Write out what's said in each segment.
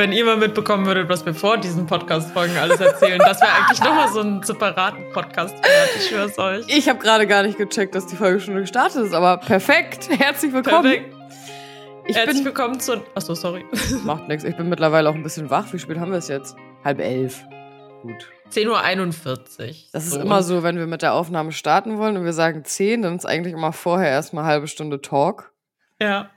wenn ihr mal mitbekommen würdet, was wir vor diesen Podcast-Folgen alles erzählen. Das wäre eigentlich nochmal so einen separaten Podcast wert, ich schwör's euch. Ich habe gerade gar nicht gecheckt, dass die Folge schon gestartet ist, aber perfekt. Herzlich willkommen. Perfekt. Ich Herzlich bin, willkommen zu. Achso, sorry. macht nichts. Ich bin mittlerweile auch ein bisschen wach. Wie spät haben wir es jetzt? Halb elf. Gut. 10.41 Uhr. Das ist immer so, wenn wir mit der Aufnahme starten wollen und wir sagen 10, dann ist eigentlich immer vorher erstmal halbe Stunde Talk. Ja.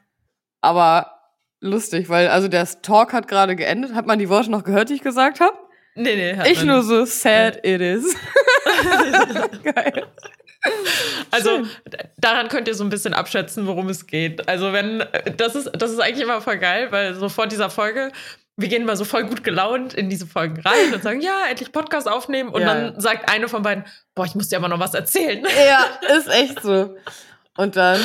Aber lustig, weil also der Talk hat gerade geendet. Hat man die Worte noch gehört, die ich gesagt habe? Nee, nee, hat Ich nur nicht. so sad it is. Geil. Also daran könnt ihr so ein bisschen abschätzen, worum es geht. Also wenn das ist das ist eigentlich immer voll geil, weil so vor dieser Folge wir gehen mal so voll gut gelaunt in diese Folgen rein und sagen, ja, endlich Podcast aufnehmen. Und Ja, dann ja. sagt eine von beiden, boah, ich muss dir aber noch was erzählen. Ja, ist echt so. Und dann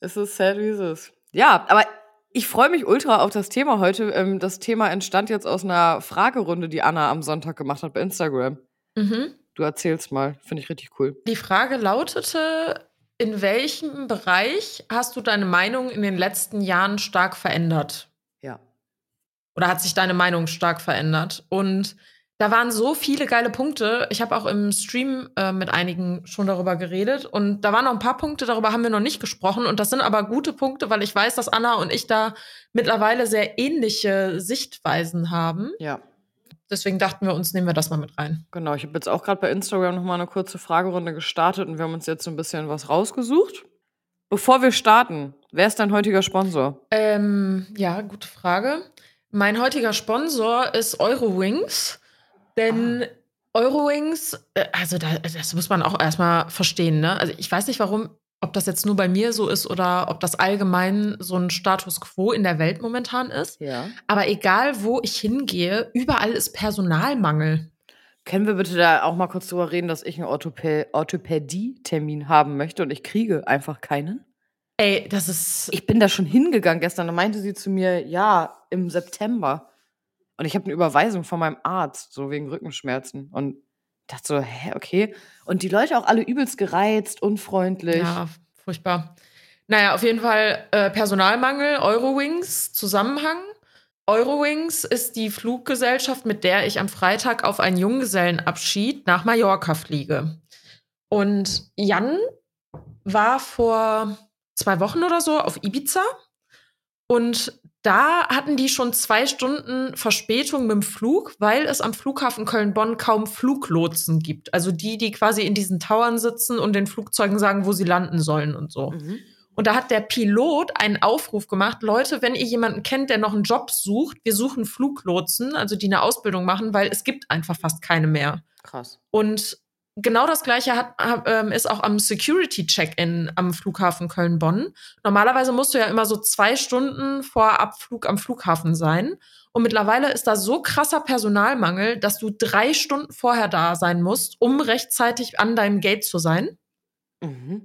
ist es sad, wie es ist. Ja, aber ich freue mich ultra auf das Thema heute. Ähm, Das Thema entstand jetzt aus einer Fragerunde, die Anna am Sonntag gemacht hat bei Instagram. Mhm. Du erzählst mal, finde ich richtig cool. Die Frage lautete, in welchem Bereich hast du deine Meinung in den letzten Jahren stark verändert? Ja. Oder hat sich deine Meinung stark verändert? Und da waren so viele geile Punkte. Ich habe auch im Stream äh, mit einigen schon darüber geredet. Und da waren noch ein paar Punkte, darüber haben wir noch nicht gesprochen. Und das sind aber gute Punkte, weil ich weiß, dass Anna und ich da mittlerweile sehr ähnliche Sichtweisen haben. Ja, Deswegen dachten wir uns, nehmen wir das mal mit rein. genau. Ich habe jetzt auch gerade bei Instagram nochmal eine kurze Fragerunde gestartet und wir haben uns jetzt so ein bisschen was rausgesucht. Bevor wir starten, wer ist dein heutiger Sponsor? Ähm, ja, gute Frage. Mein heutiger Sponsor ist Eurowings, denn Eurowings, äh, also da, das muss man auch erstmal verstehen, ne? Also ich weiß nicht, warum, ob das jetzt nur bei mir so ist oder ob das allgemein so ein Status quo in der Welt momentan ist. Ja. Aber egal, wo ich hingehe, überall ist Personalmangel. Können wir bitte da auch mal kurz drüber reden, dass ich einen Orthopä Orthopädie-Termin haben möchte und ich kriege einfach keinen? Ey, das ist. Ich bin da schon hingegangen gestern. Da meinte sie zu mir, ja, im September. Und ich habe eine Überweisung von meinem Arzt, so wegen Rückenschmerzen. Und dachte so, hä, okay. Und die Leute auch alle übelst gereizt, unfreundlich. Ja, furchtbar. Naja, auf jeden Fall äh, Personalmangel, Eurowings, Zusammenhang. Eurowings ist die Fluggesellschaft, mit der ich am Freitag auf einen Junggesellenabschied nach Mallorca fliege. Und Jan war vor zwei Wochen oder so auf Ibiza. Und da hatten die schon zwei Stunden Verspätung mit dem Flug, weil es am Flughafen Köln-Bonn kaum Fluglotsen gibt. Also die, die quasi in diesen Towern sitzen und den Flugzeugen sagen, wo sie landen sollen und so. Mhm. Und da hat der Pilot einen Aufruf gemacht, Leute, wenn ihr jemanden kennt, der noch einen Job sucht, wir suchen Fluglotsen, also die eine Ausbildung machen, weil es gibt einfach fast keine mehr. Krass. Und genau das gleiche hat, ähm, ist auch am Security-Check-In am Flughafen Köln-Bonn. Normalerweise musst du ja immer so zwei Stunden vor Abflug am Flughafen sein. Und mittlerweile ist da so krasser Personalmangel, dass du drei Stunden vorher da sein musst, um rechtzeitig an deinem Gate zu sein. Mhm.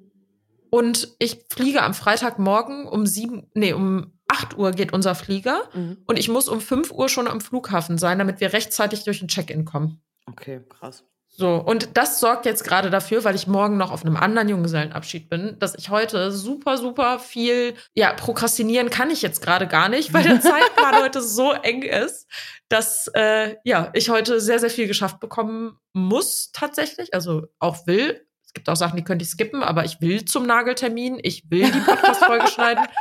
Und ich fliege am Freitagmorgen um sieben, nee, um 8 Uhr geht unser Flieger. Mhm. Und ich muss um 5 Uhr schon am Flughafen sein, damit wir rechtzeitig durch den Check-in kommen. Okay, krass. So, und das sorgt jetzt gerade dafür, weil ich morgen noch auf einem anderen Junggesellenabschied bin, dass ich heute super, super viel, ja, prokrastinieren kann ich jetzt gerade gar nicht, weil der Zeitplan heute so eng ist, dass, äh, ja, ich heute sehr, sehr viel geschafft bekommen muss tatsächlich, also auch will. Es gibt auch Sachen, die könnte ich skippen, aber ich will zum Nageltermin, ich will die Podcast-Folge schneiden.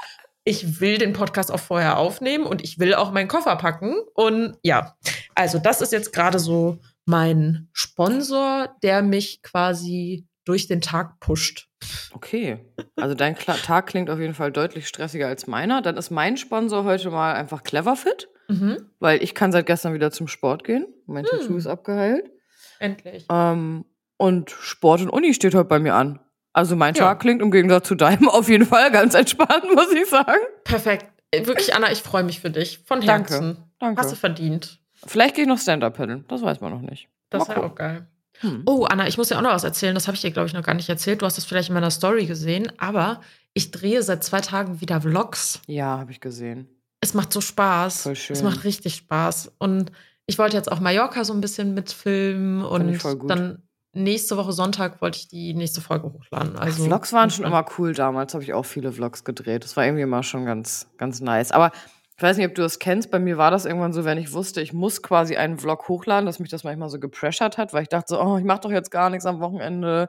Ich will den Podcast auch vorher aufnehmen und ich will auch meinen Koffer packen. Und ja, also das ist jetzt gerade so mein Sponsor, der mich quasi durch den Tag pusht. Okay. Also dein Kla Tag klingt auf jeden Fall deutlich stressiger als meiner. Dann ist mein Sponsor heute mal einfach Cleverfit, Mhm. weil ich kann seit gestern wieder zum Sport gehen. Mein Hm. Tattoo ist abgeheilt. Endlich. Ähm, und Sport und Uni steht heute bei mir an. Also mein Ja. Tag klingt im Gegensatz zu deinem auf jeden Fall ganz entspannt, muss ich sagen. Perfekt. Äh, Wirklich, Anna, ich freue mich für dich. Von Danke. Herzen. Danke. Hast du verdient. Vielleicht gehe ich noch Stand-Up paddeln. Das weiß man noch nicht. Das wäre auch geil. Hm. Oh, Anna, ich muss dir auch noch was erzählen. Das habe ich dir, glaube ich, noch gar nicht erzählt. Du hast das vielleicht in meiner Story gesehen. Aber ich drehe seit zwei Tagen wieder Vlogs. Ja, habe ich gesehen. Es macht so Spaß. Voll schön. Es macht richtig Spaß. Und ich wollte jetzt auch Mallorca so ein bisschen mitfilmen. Und ich voll gut. dann nächste Woche Sonntag wollte ich die nächste Folge hochladen. Also, Vlogs waren schon immer cool damals, habe ich auch viele Vlogs gedreht. Das war irgendwie immer schon ganz, ganz nice. Aber Ich weiß nicht, ob du das kennst. Bei mir war das irgendwann so, wenn ich wusste, ich muss quasi einen Vlog hochladen, dass mich das manchmal so gepressured hat, weil ich dachte so, oh, ich mache doch jetzt gar nichts am Wochenende.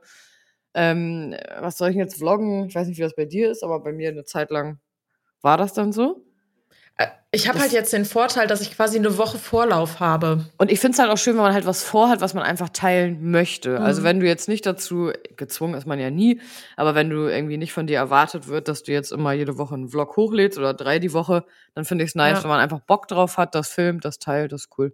Ähm, was soll ich jetzt vloggen? Ich weiß nicht, wie das bei dir ist, aber bei mir eine Zeit lang war das dann so. Äh, Ich habe halt jetzt den Vorteil, dass ich quasi eine Woche Vorlauf habe. Und ich finde es halt auch schön, wenn man halt was vorhat, was man einfach teilen möchte. Also Mhm. wenn du jetzt nicht dazu, gezwungen ist man ja nie, aber wenn du irgendwie nicht von dir erwartet wird, dass du jetzt immer jede Woche einen Vlog hochlädst oder drei die Woche, dann finde ich es nice, Ja. wenn man einfach Bock drauf hat, das filmt, das teilt, das ist cool.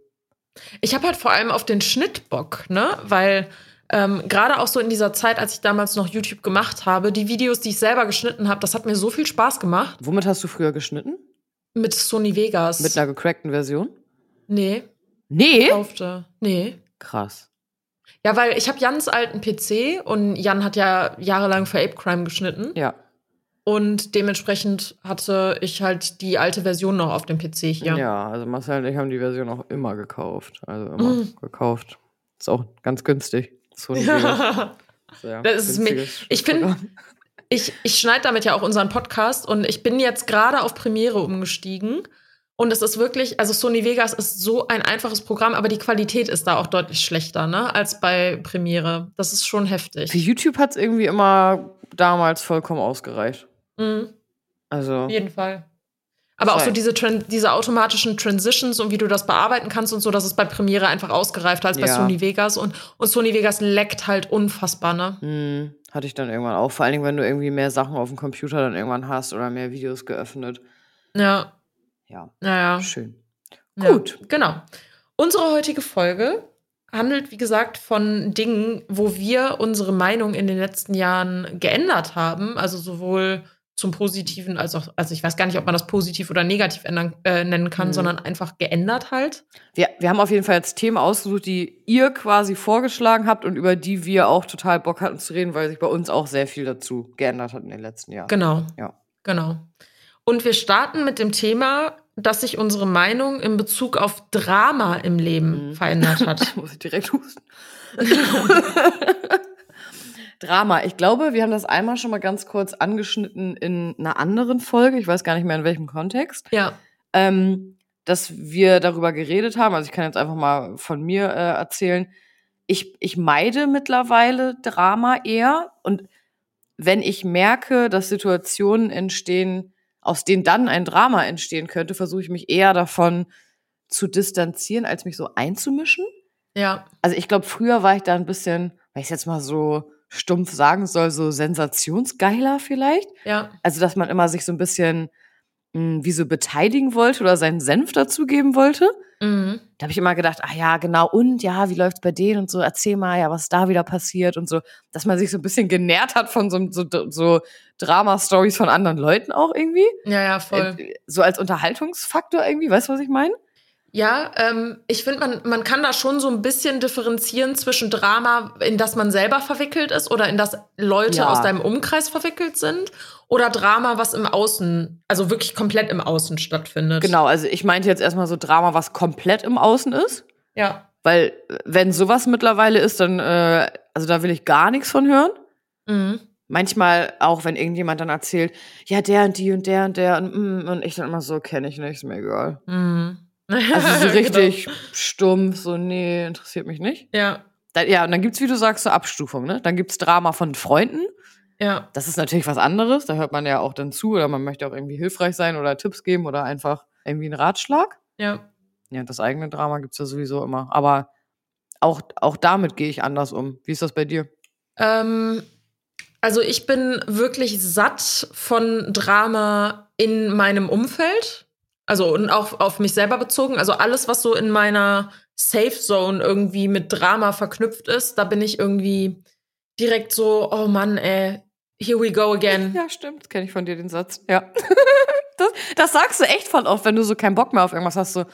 Ich habe halt vor allem auf den Schnitt Bock, ne? Weil ähm, gerade auch so in dieser Zeit, als ich damals noch YouTube gemacht habe, die Videos, die ich selber geschnitten habe, das hat mir so viel Spaß gemacht. Womit hast du früher geschnitten? Mit Sony Vegas. Mit einer gecrackten Version? nee, Nee. kaufte. Nee. Krass. Ja, weil ich habe Jans alten PC und Jan hat ja jahrelang für Ape Crime geschnitten. Ja. Und dementsprechend hatte ich halt die alte Version noch auf dem PC hier. Ja, also Marcel und ich haben die Version auch immer gekauft. Also immer Mhm. gekauft. Ist auch ganz günstig. Sony Vegas. Ja. Sehr Das ist mir- ich find- Programm. Ich, ich schneide damit ja auch unseren Podcast und ich bin jetzt gerade auf Premiere umgestiegen. Und es ist wirklich, also Sony Vegas ist so ein einfaches Programm, aber die Qualität ist da auch deutlich schlechter, ne, als bei Premiere. Das ist schon Für heftig. YouTube hat es irgendwie immer damals vollkommen ausgereicht. Mhm, Also. auf jeden Fall. Aber auch so diese, diese automatischen Transitions und wie du das bearbeiten kannst und so, das ist bei Premiere einfach ausgereifter als bei Ja. Sony Vegas. Und, und Sony Vegas leckt halt unfassbar, ne? Hm, hatte ich dann irgendwann auch. Vor allen Dingen, wenn du irgendwie mehr Sachen auf dem Computer dann irgendwann hast oder mehr Videos geöffnet. Ja, Ja, naja. schön. Ja, Gut. genau. Unsere heutige Folge handelt, wie gesagt, von Dingen, wo wir unsere Meinung in den letzten Jahren geändert haben. Also sowohl zum Positiven als auch, also ich weiß gar nicht, ob man das positiv oder negativ ändern, äh, nennen kann, Mhm. sondern einfach geändert halt. Wir, wir haben auf jeden Fall jetzt Themen ausgesucht, die ihr quasi vorgeschlagen habt und über die wir auch total Bock hatten zu reden, weil sich bei uns auch sehr viel dazu geändert hat in den letzten Jahren. Genau. Ja. Genau. Und wir starten mit dem Thema, dass sich unsere Meinung in Bezug auf Drama im Leben Mhm. verändert hat. Muss ich direkt husten. Drama. Ich glaube, wir haben das einmal schon mal ganz kurz angeschnitten in einer anderen Folge. Ich weiß gar nicht mehr in welchem Kontext. ja. ähm, dass wir darüber geredet haben. Also ich kann jetzt einfach mal von mir äh, erzählen. Ich, ich meide mittlerweile Drama eher und wenn ich merke, dass Situationen entstehen, aus denen dann ein Drama entstehen könnte, versuche ich mich eher davon zu distanzieren, als mich so einzumischen. Ja. Also ich glaube, früher war ich da ein bisschen, wenn ich es jetzt mal so stumpf sagen soll, so sensationsgeiler vielleicht. Ja. Also, dass man immer sich so ein bisschen mh, wie so beteiligen wollte oder seinen Senf dazugeben wollte. Mhm. Da habe ich immer gedacht, ah ja, genau, und ja, wie läuft's bei denen und so, erzähl mal, ja, was da wieder passiert und so, dass man sich so ein bisschen genährt hat von so, so, so Drama-Stories von anderen Leuten auch irgendwie. Ja, ja, voll. Äh, So als Unterhaltungsfaktor irgendwie, weißt du, was ich meine? Ja, ähm, ich finde, man, man kann da schon so ein bisschen differenzieren zwischen Drama, in das man selber verwickelt ist oder in das Leute Ja. aus deinem Umkreis verwickelt sind oder Drama, was im Außen, also wirklich komplett im Außen stattfindet. Genau, also ich meinte jetzt erstmal so Drama, was komplett im Außen ist. Ja. Weil, wenn sowas mittlerweile ist, dann, äh, also da will ich gar nichts von hören. Mhm. Manchmal auch, wenn irgendjemand dann erzählt, ja, der und die und der und der und, mm, und ich dann immer so, kenne ich nicht, ist mir egal. Mhm. Also so Genau. richtig stumpf, so, nee, interessiert mich nicht. Ja, Da, ja, und dann gibt's, wie du sagst, so Abstufung, ne? Dann gibt's Drama von Freunden. ja, Das ist natürlich was anderes. Da hört man ja auch dann zu oder man möchte auch irgendwie hilfreich sein oder Tipps geben oder einfach irgendwie einen Ratschlag. ja. Ja, das eigene Drama gibt's ja sowieso immer. Aber auch, auch damit gehe ich anders um. Wie ist das bei dir? Ähm, also ich bin wirklich satt von Drama in meinem Umfeld. Also und auch auf mich selber bezogen. Also alles, was so in meiner Safe Zone irgendwie mit Drama verknüpft ist, da bin ich irgendwie direkt so, oh Mann, ey, here we go again. Ja, stimmt. Kenne ich von dir den Satz. Ja. das, das sagst du echt voll oft, wenn du so keinen Bock mehr auf irgendwas hast. So,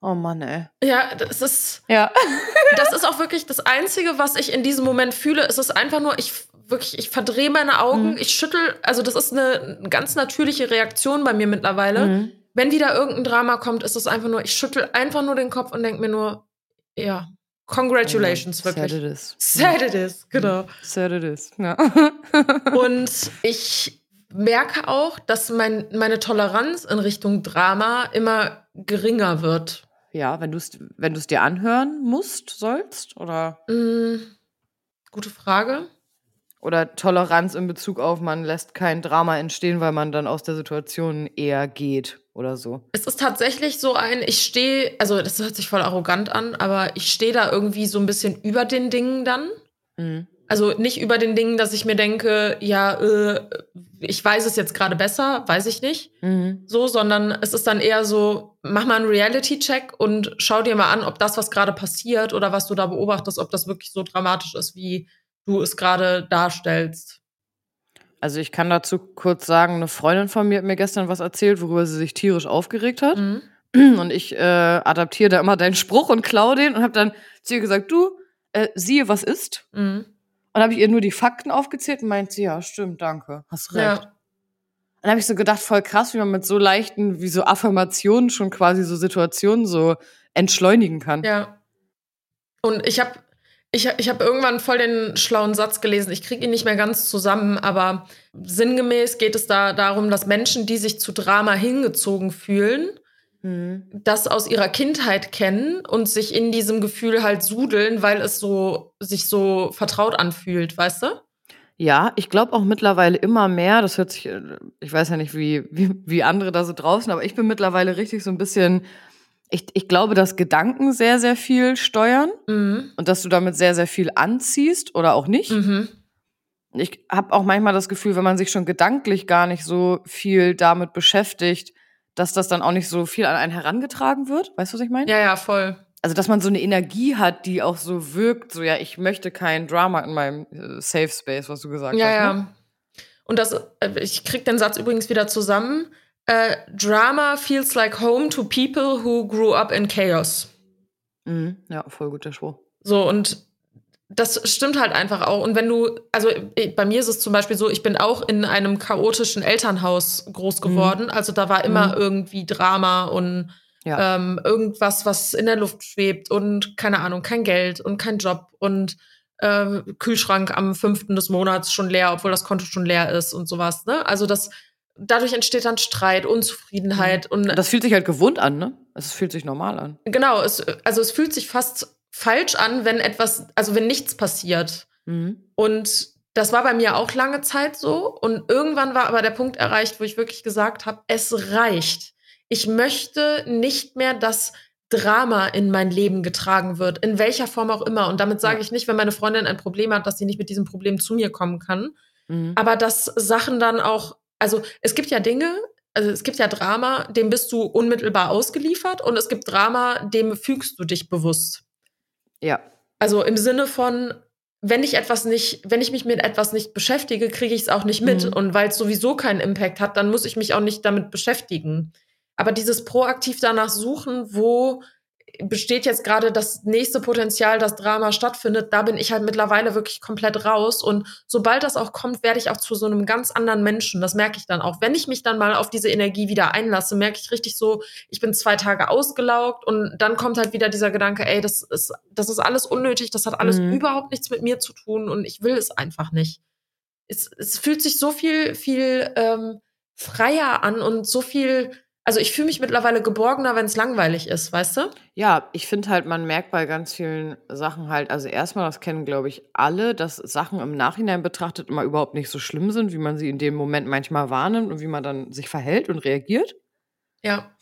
oh Mann, ey. Ja, das ist, Ja. das ist auch wirklich das Einzige, was ich in diesem Moment fühle. Es ist einfach nur, ich wirklich, ich verdrehe meine Augen, Mhm. ich schüttel, also das ist eine ganz natürliche Reaktion bei mir mittlerweile. Mhm. Wenn wieder irgendein Drama kommt, ist es einfach nur, ich schüttel einfach nur den Kopf und denke mir nur, ja, congratulations, Sad wirklich. it is. Sad it is, genau. Sad it is. Ja. Und ich merke auch, dass mein, meine Toleranz in Richtung Drama immer geringer wird. Ja, wenn du es wenn du's dir anhören musst, sollst, oder? Mm, gute Frage. Oder Toleranz in Bezug auf, man lässt kein Drama entstehen, weil man dann aus der Situation eher geht oder so. Es ist tatsächlich so ein, ich stehe, also das hört sich voll arrogant an, aber ich stehe da irgendwie so ein bisschen über den Dingen dann. Mhm. Also nicht über den Dingen, dass ich mir denke, ja, äh, ich weiß es jetzt gerade besser, weiß ich nicht. Mhm. So, sondern es ist dann eher so, mach mal einen Reality-Check und schau dir mal an, ob das, was gerade passiert oder was du da beobachtest, ob das wirklich so dramatisch ist, wie du es gerade darstellst. Also ich kann dazu kurz sagen, eine Freundin von mir hat mir gestern was erzählt, worüber sie sich tierisch aufgeregt hat. Mhm. Und ich äh, adaptiere da immer deinen Spruch und klau den und habe dann zu ihr gesagt, du, äh, siehe, was ist. Mhm. Und habe ich ihr nur die Fakten aufgezählt und meint sie, ja, stimmt, danke, hast recht. Ja. Dann habe ich so gedacht, voll krass, wie man mit so leichten, wie so Affirmationen schon quasi so Situationen so entschleunigen kann. Ja. Und ich habe ich, ich hab irgendwann voll den schlauen Satz gelesen. Ich kriege ihn nicht mehr ganz zusammen, aber sinngemäß geht es da darum, dass Menschen, die sich zu Drama hingezogen fühlen, Mhm. das aus ihrer Kindheit kennen und sich in diesem Gefühl halt sudeln, weil es so sich so vertraut anfühlt, weißt du? Ja, ich glaube auch mittlerweile immer mehr, das hört sich, äh, ich weiß ja nicht, wie, wie, wie andere da so draußen, aber ich bin mittlerweile richtig so ein bisschen, ich, ich glaube, dass Gedanken sehr, sehr viel steuern Mhm. und dass du damit sehr, sehr viel anziehst oder auch nicht. Mhm. Ich habe auch manchmal das Gefühl, wenn man sich schon gedanklich gar nicht so viel damit beschäftigt, dass das dann auch nicht so viel an einen herangetragen wird. Weißt du, was ich meine? Ja, ja, voll. Also, dass man so eine Energie hat, die auch so wirkt, so ja, ich möchte kein Drama in meinem äh, Safe Space, was du gesagt Ja, hast. ja. Ne? Und das, äh, ich krieg den Satz übrigens wieder zusammen. Äh, Drama feels like home to people who grew up in chaos. Mhm. Ja, voll guter Spruch. So, und das stimmt halt einfach auch. Und wenn du, also äh, bei mir ist es zum Beispiel so, ich bin auch in einem chaotischen Elternhaus groß geworden. Also da war immer Mhm. irgendwie Drama und Ja. ähm, irgendwas, was in der Luft schwebt und keine Ahnung, kein Geld und kein Job und äh, Kühlschrank am fünften des Monats schon leer, obwohl das Konto schon leer ist und sowas. Ne? Also das, dadurch entsteht dann Streit, Unzufriedenheit und Das fühlt sich halt gewohnt an, ne? Es fühlt sich normal an. genau, es, also es fühlt sich fast falsch an, wenn etwas, also wenn nichts passiert. Mhm. Und das war bei mir auch lange Zeit so. Und irgendwann war aber der Punkt erreicht, wo ich wirklich gesagt habe, es reicht. Ich möchte nicht mehr, dass Drama in mein Leben getragen wird, in welcher Form auch immer. Und damit sage ich nicht, wenn meine Freundin ein Problem hat, dass sie nicht mit diesem Problem zu mir kommen kann. Mhm. Aber dass Sachen dann auch, also es gibt ja Dinge, also es gibt ja Drama, dem bist du unmittelbar ausgeliefert und es gibt Drama, dem fügst du dich bewusst. Ja. Also im Sinne von, wenn ich etwas nicht, wenn ich mich mit etwas nicht beschäftige, kriege ich es auch nicht mit. Mhm. Und weil es sowieso keinen Impact hat, dann muss ich mich auch nicht damit beschäftigen. Aber dieses proaktiv danach suchen, wo besteht jetzt gerade das nächste Potenzial, dass Drama stattfindet, da bin ich halt mittlerweile wirklich komplett raus. Und sobald das auch kommt, werde ich auch zu so einem ganz anderen Menschen. Das merke ich dann auch. Wenn ich mich dann mal auf diese Energie wieder einlasse, merke ich richtig so, ich bin zwei Tage ausgelaugt und dann kommt halt wieder dieser Gedanke, ey, das ist, das ist alles unnötig, das hat alles Mhm. überhaupt nichts mit mir zu tun und ich will es einfach nicht. Es, es fühlt sich so viel, viel ähm, freier an und so viel, also ich fühle mich mittlerweile geborgener, wenn es langweilig ist, weißt du? Ja, ich finde halt, man merkt bei ganz vielen Sachen halt, also erstmal, das kennen, glaube ich, alle, dass Sachen im Nachhinein betrachtet immer überhaupt nicht so schlimm sind, wie man sie in dem Moment manchmal wahrnimmt und wie man dann sich verhält und reagiert. Ja.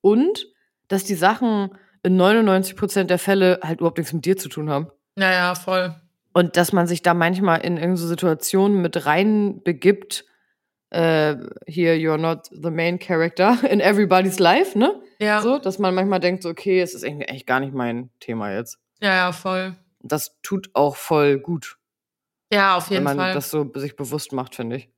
Und dass die Sachen in 99 Prozent der Fälle halt überhaupt nichts mit dir zu tun haben. Naja, voll. Und dass man sich da manchmal in irgendeine Situationen mit rein begibt, äh, hier, you're not the main character in everybody's life, ne? Ja. So, dass man manchmal denkt, so, okay, es ist eigentlich gar nicht mein Thema jetzt. Ja, ja, voll. Das tut auch voll gut, Ja, auf wenn jeden man Fall. das so sich bewusst macht, finde ich.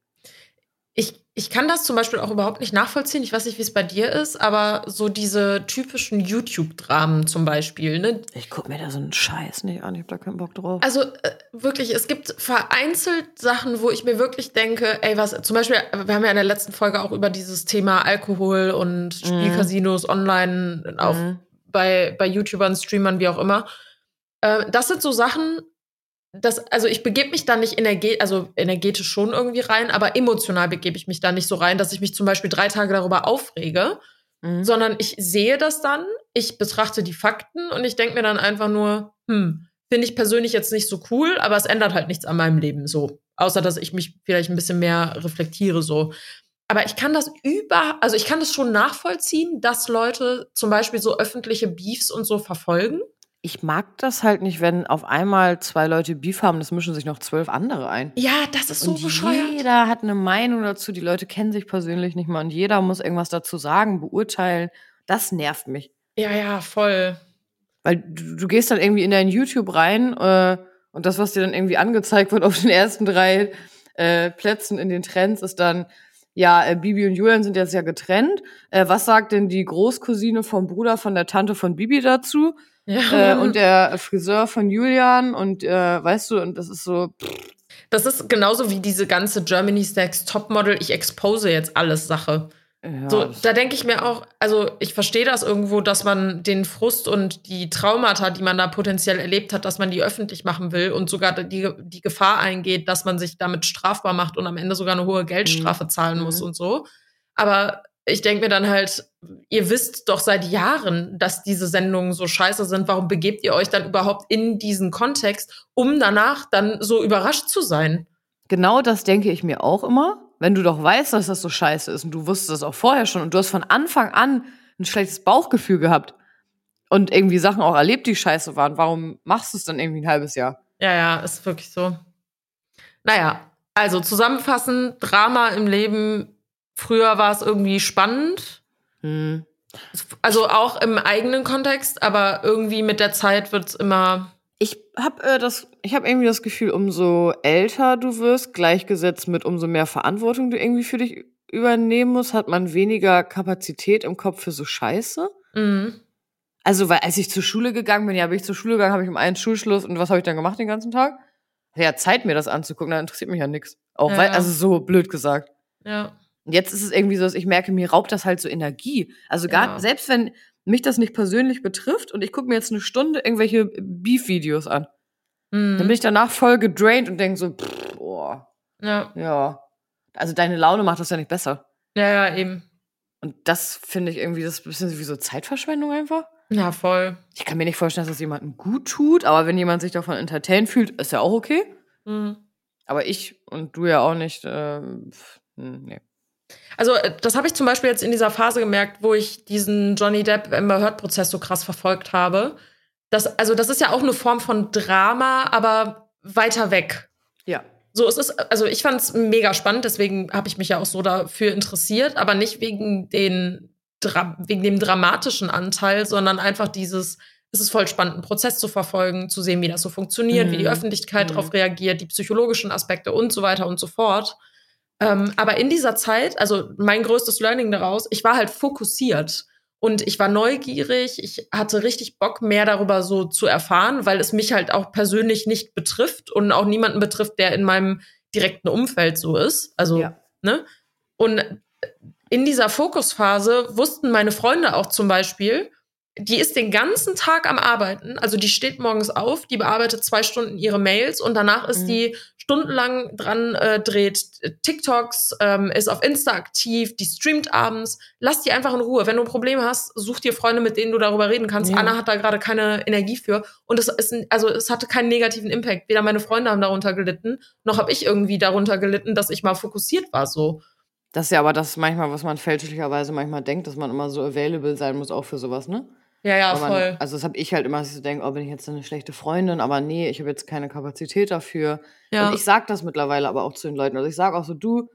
Ich, ich kann das zum Beispiel auch überhaupt nicht nachvollziehen. Ich weiß nicht, wie es bei dir ist, aber so diese typischen YouTube-Dramen zum Beispiel, ne? Ich guck mir da so einen Scheiß nicht an, ich hab da keinen Bock drauf. Also äh, wirklich, es gibt vereinzelt Sachen, wo ich mir wirklich denke, ey, was, zum Beispiel, wir haben ja in der letzten Folge auch über dieses Thema Alkohol und Spielcasinos online auf, Mhm. bei, bei YouTubern, Streamern, wie auch immer. Äh, das sind so Sachen, das, also ich begebe mich da nicht energetisch, also energetisch schon irgendwie rein, aber emotional begebe ich mich da nicht so rein, dass ich mich zum Beispiel drei Tage darüber aufrege, mhm. sondern ich sehe das dann, ich betrachte die Fakten und ich denke mir dann einfach nur, hm, finde ich persönlich jetzt nicht so cool, aber es ändert halt nichts an meinem Leben so. Außer dass ich mich vielleicht ein bisschen mehr reflektiere so. Aber ich kann das über, also ich kann das schon nachvollziehen, dass Leute zum Beispiel so öffentliche Beefs und so verfolgen. Ich mag das halt nicht, wenn auf einmal zwei Leute Beef haben, das mischen sich noch zwölf andere ein. Ja, das ist so und bescheuert. Jeder hat eine Meinung dazu, die Leute kennen sich persönlich nicht mal und jeder muss irgendwas dazu sagen, beurteilen. Das nervt mich. Ja, ja, voll. Weil du, du gehst dann irgendwie in dein YouTube rein äh, und das, was dir dann irgendwie angezeigt wird auf den ersten drei äh, Plätzen in den Trends, ist dann ja, äh, Bibi und Julian sind jetzt ja getrennt. Äh, was sagt denn die Großcousine vom Bruder von der Tante von Bibi dazu? Ja. Äh, und der Friseur von Julian und äh, weißt du, und das ist so. Pff. Das ist genauso wie diese ganze Germany's Next Topmodel, ich expose jetzt alles Sache. Ja, so, da denke ich mir auch, also ich verstehe das irgendwo, dass man den Frust und die Traumata, die man da potenziell erlebt hat, dass man die öffentlich machen will und sogar die, die Gefahr eingeht, dass man sich damit strafbar macht und am Ende sogar eine hohe Geldstrafe mhm. zahlen muss mhm. und so. Aber ich denke mir dann halt, ihr wisst doch seit Jahren, dass diese Sendungen so scheiße sind. Warum begebt ihr euch dann überhaupt in diesen Kontext, um danach dann so überrascht zu sein? Genau das denke ich mir auch immer wenn du doch weißt, dass das so scheiße ist und du wusstest das auch vorher schon und du hast von Anfang an ein schlechtes Bauchgefühl gehabt und irgendwie Sachen auch erlebt, die scheiße waren, warum machst du es dann irgendwie ein halbes Jahr? Ja, ja, ist wirklich so. Naja, also zusammenfassend, Drama im Leben, früher war es irgendwie spannend. Hm. Also auch im eigenen Kontext, aber irgendwie mit der Zeit wird es immer ich habe äh, das, ich habe irgendwie das Gefühl, umso älter du wirst, gleichgesetzt mit umso mehr Verantwortung du irgendwie für dich übernehmen musst, hat man weniger Kapazität im Kopf für so Scheiße. Mhm. Also, weil als ich zur Schule gegangen bin, ja, bin ich zur Schule gegangen, habe ich um einen Schulschluss und was habe ich dann gemacht den ganzen Tag? Ja, Zeit mir das anzugucken, dann interessiert mich ja nichts. Auch ja, weil, also so blöd gesagt. Ja. Und jetzt ist es irgendwie so, dass ich merke, mir raubt das halt so Energie. Also gar, ja. selbst wenn, mich das nicht persönlich betrifft und ich gucke mir jetzt eine Stunde irgendwelche Beef-Videos an. Mhm. Dann bin ich danach voll gedraint und denke so, pff, boah. Ja. Ja. Also deine Laune macht das ja nicht besser. Ja, ja, eben. Und das finde ich irgendwie, das ist ein bisschen wie so Zeitverschwendung einfach. Ja, voll. Ich kann mir nicht vorstellen, dass das jemandem gut tut, aber wenn jemand sich davon entertained fühlt, ist ja auch okay. Mhm. Aber ich und du ja auch nicht, äh, nee. Also, äh, das habe ich zum Beispiel jetzt in dieser Phase gemerkt, wo ich diesen Johnny Depp Amber Heard Prozess so krass verfolgt habe. Das, also, das ist ja auch eine Form von Drama, aber weiter weg. Ja. So, es ist, also ich fand es mega spannend, deswegen habe ich mich ja auch so dafür interessiert, aber nicht wegen den wegen dem dramatischen Anteil, sondern einfach dieses, es ist voll spannend, einen Prozess zu verfolgen, zu sehen, wie das so funktioniert, mhm. wie die mhm. Öffentlichkeit mhm. darauf reagiert, die psychologischen Aspekte und so weiter und so fort. Ähm, aber in dieser Zeit, also mein größtes Learning daraus, ich war halt fokussiert und ich war neugierig. Ich hatte richtig Bock, mehr darüber so zu erfahren, weil es mich halt auch persönlich nicht betrifft und auch niemanden betrifft, der in meinem direkten Umfeld so ist. Also, ja. ne? Und in dieser Fokusphase wussten meine Freunde auch zum Beispiel, die ist den ganzen Tag am Arbeiten. Also die steht morgens auf, die bearbeitet zwei Stunden ihre Mails und danach ist mhm. die stundenlang dran, äh, dreht TikToks, ähm, ist auf Insta aktiv, die streamt abends. Lass die einfach in Ruhe. Wenn du Probleme hast, such dir Freunde, mit denen du darüber reden kannst. Ja. Anna hat da gerade keine Energie für. Und es ist, also es hatte keinen negativen Impact. Weder meine Freunde haben darunter gelitten, noch habe ich irgendwie darunter gelitten, dass ich mal fokussiert war so. Das ist ja aber das manchmal, was man fälschlicherweise manchmal denkt, dass man immer so available sein muss, auch für sowas, ne? Ja, ja, man, voll. Also das habe ich halt immer, dass ich so denke, oh, bin ich jetzt eine schlechte Freundin, aber nee, ich habe jetzt keine Kapazität dafür. Ja. Und ich sage das mittlerweile aber auch zu den Leuten. Also ich sage auch so, du,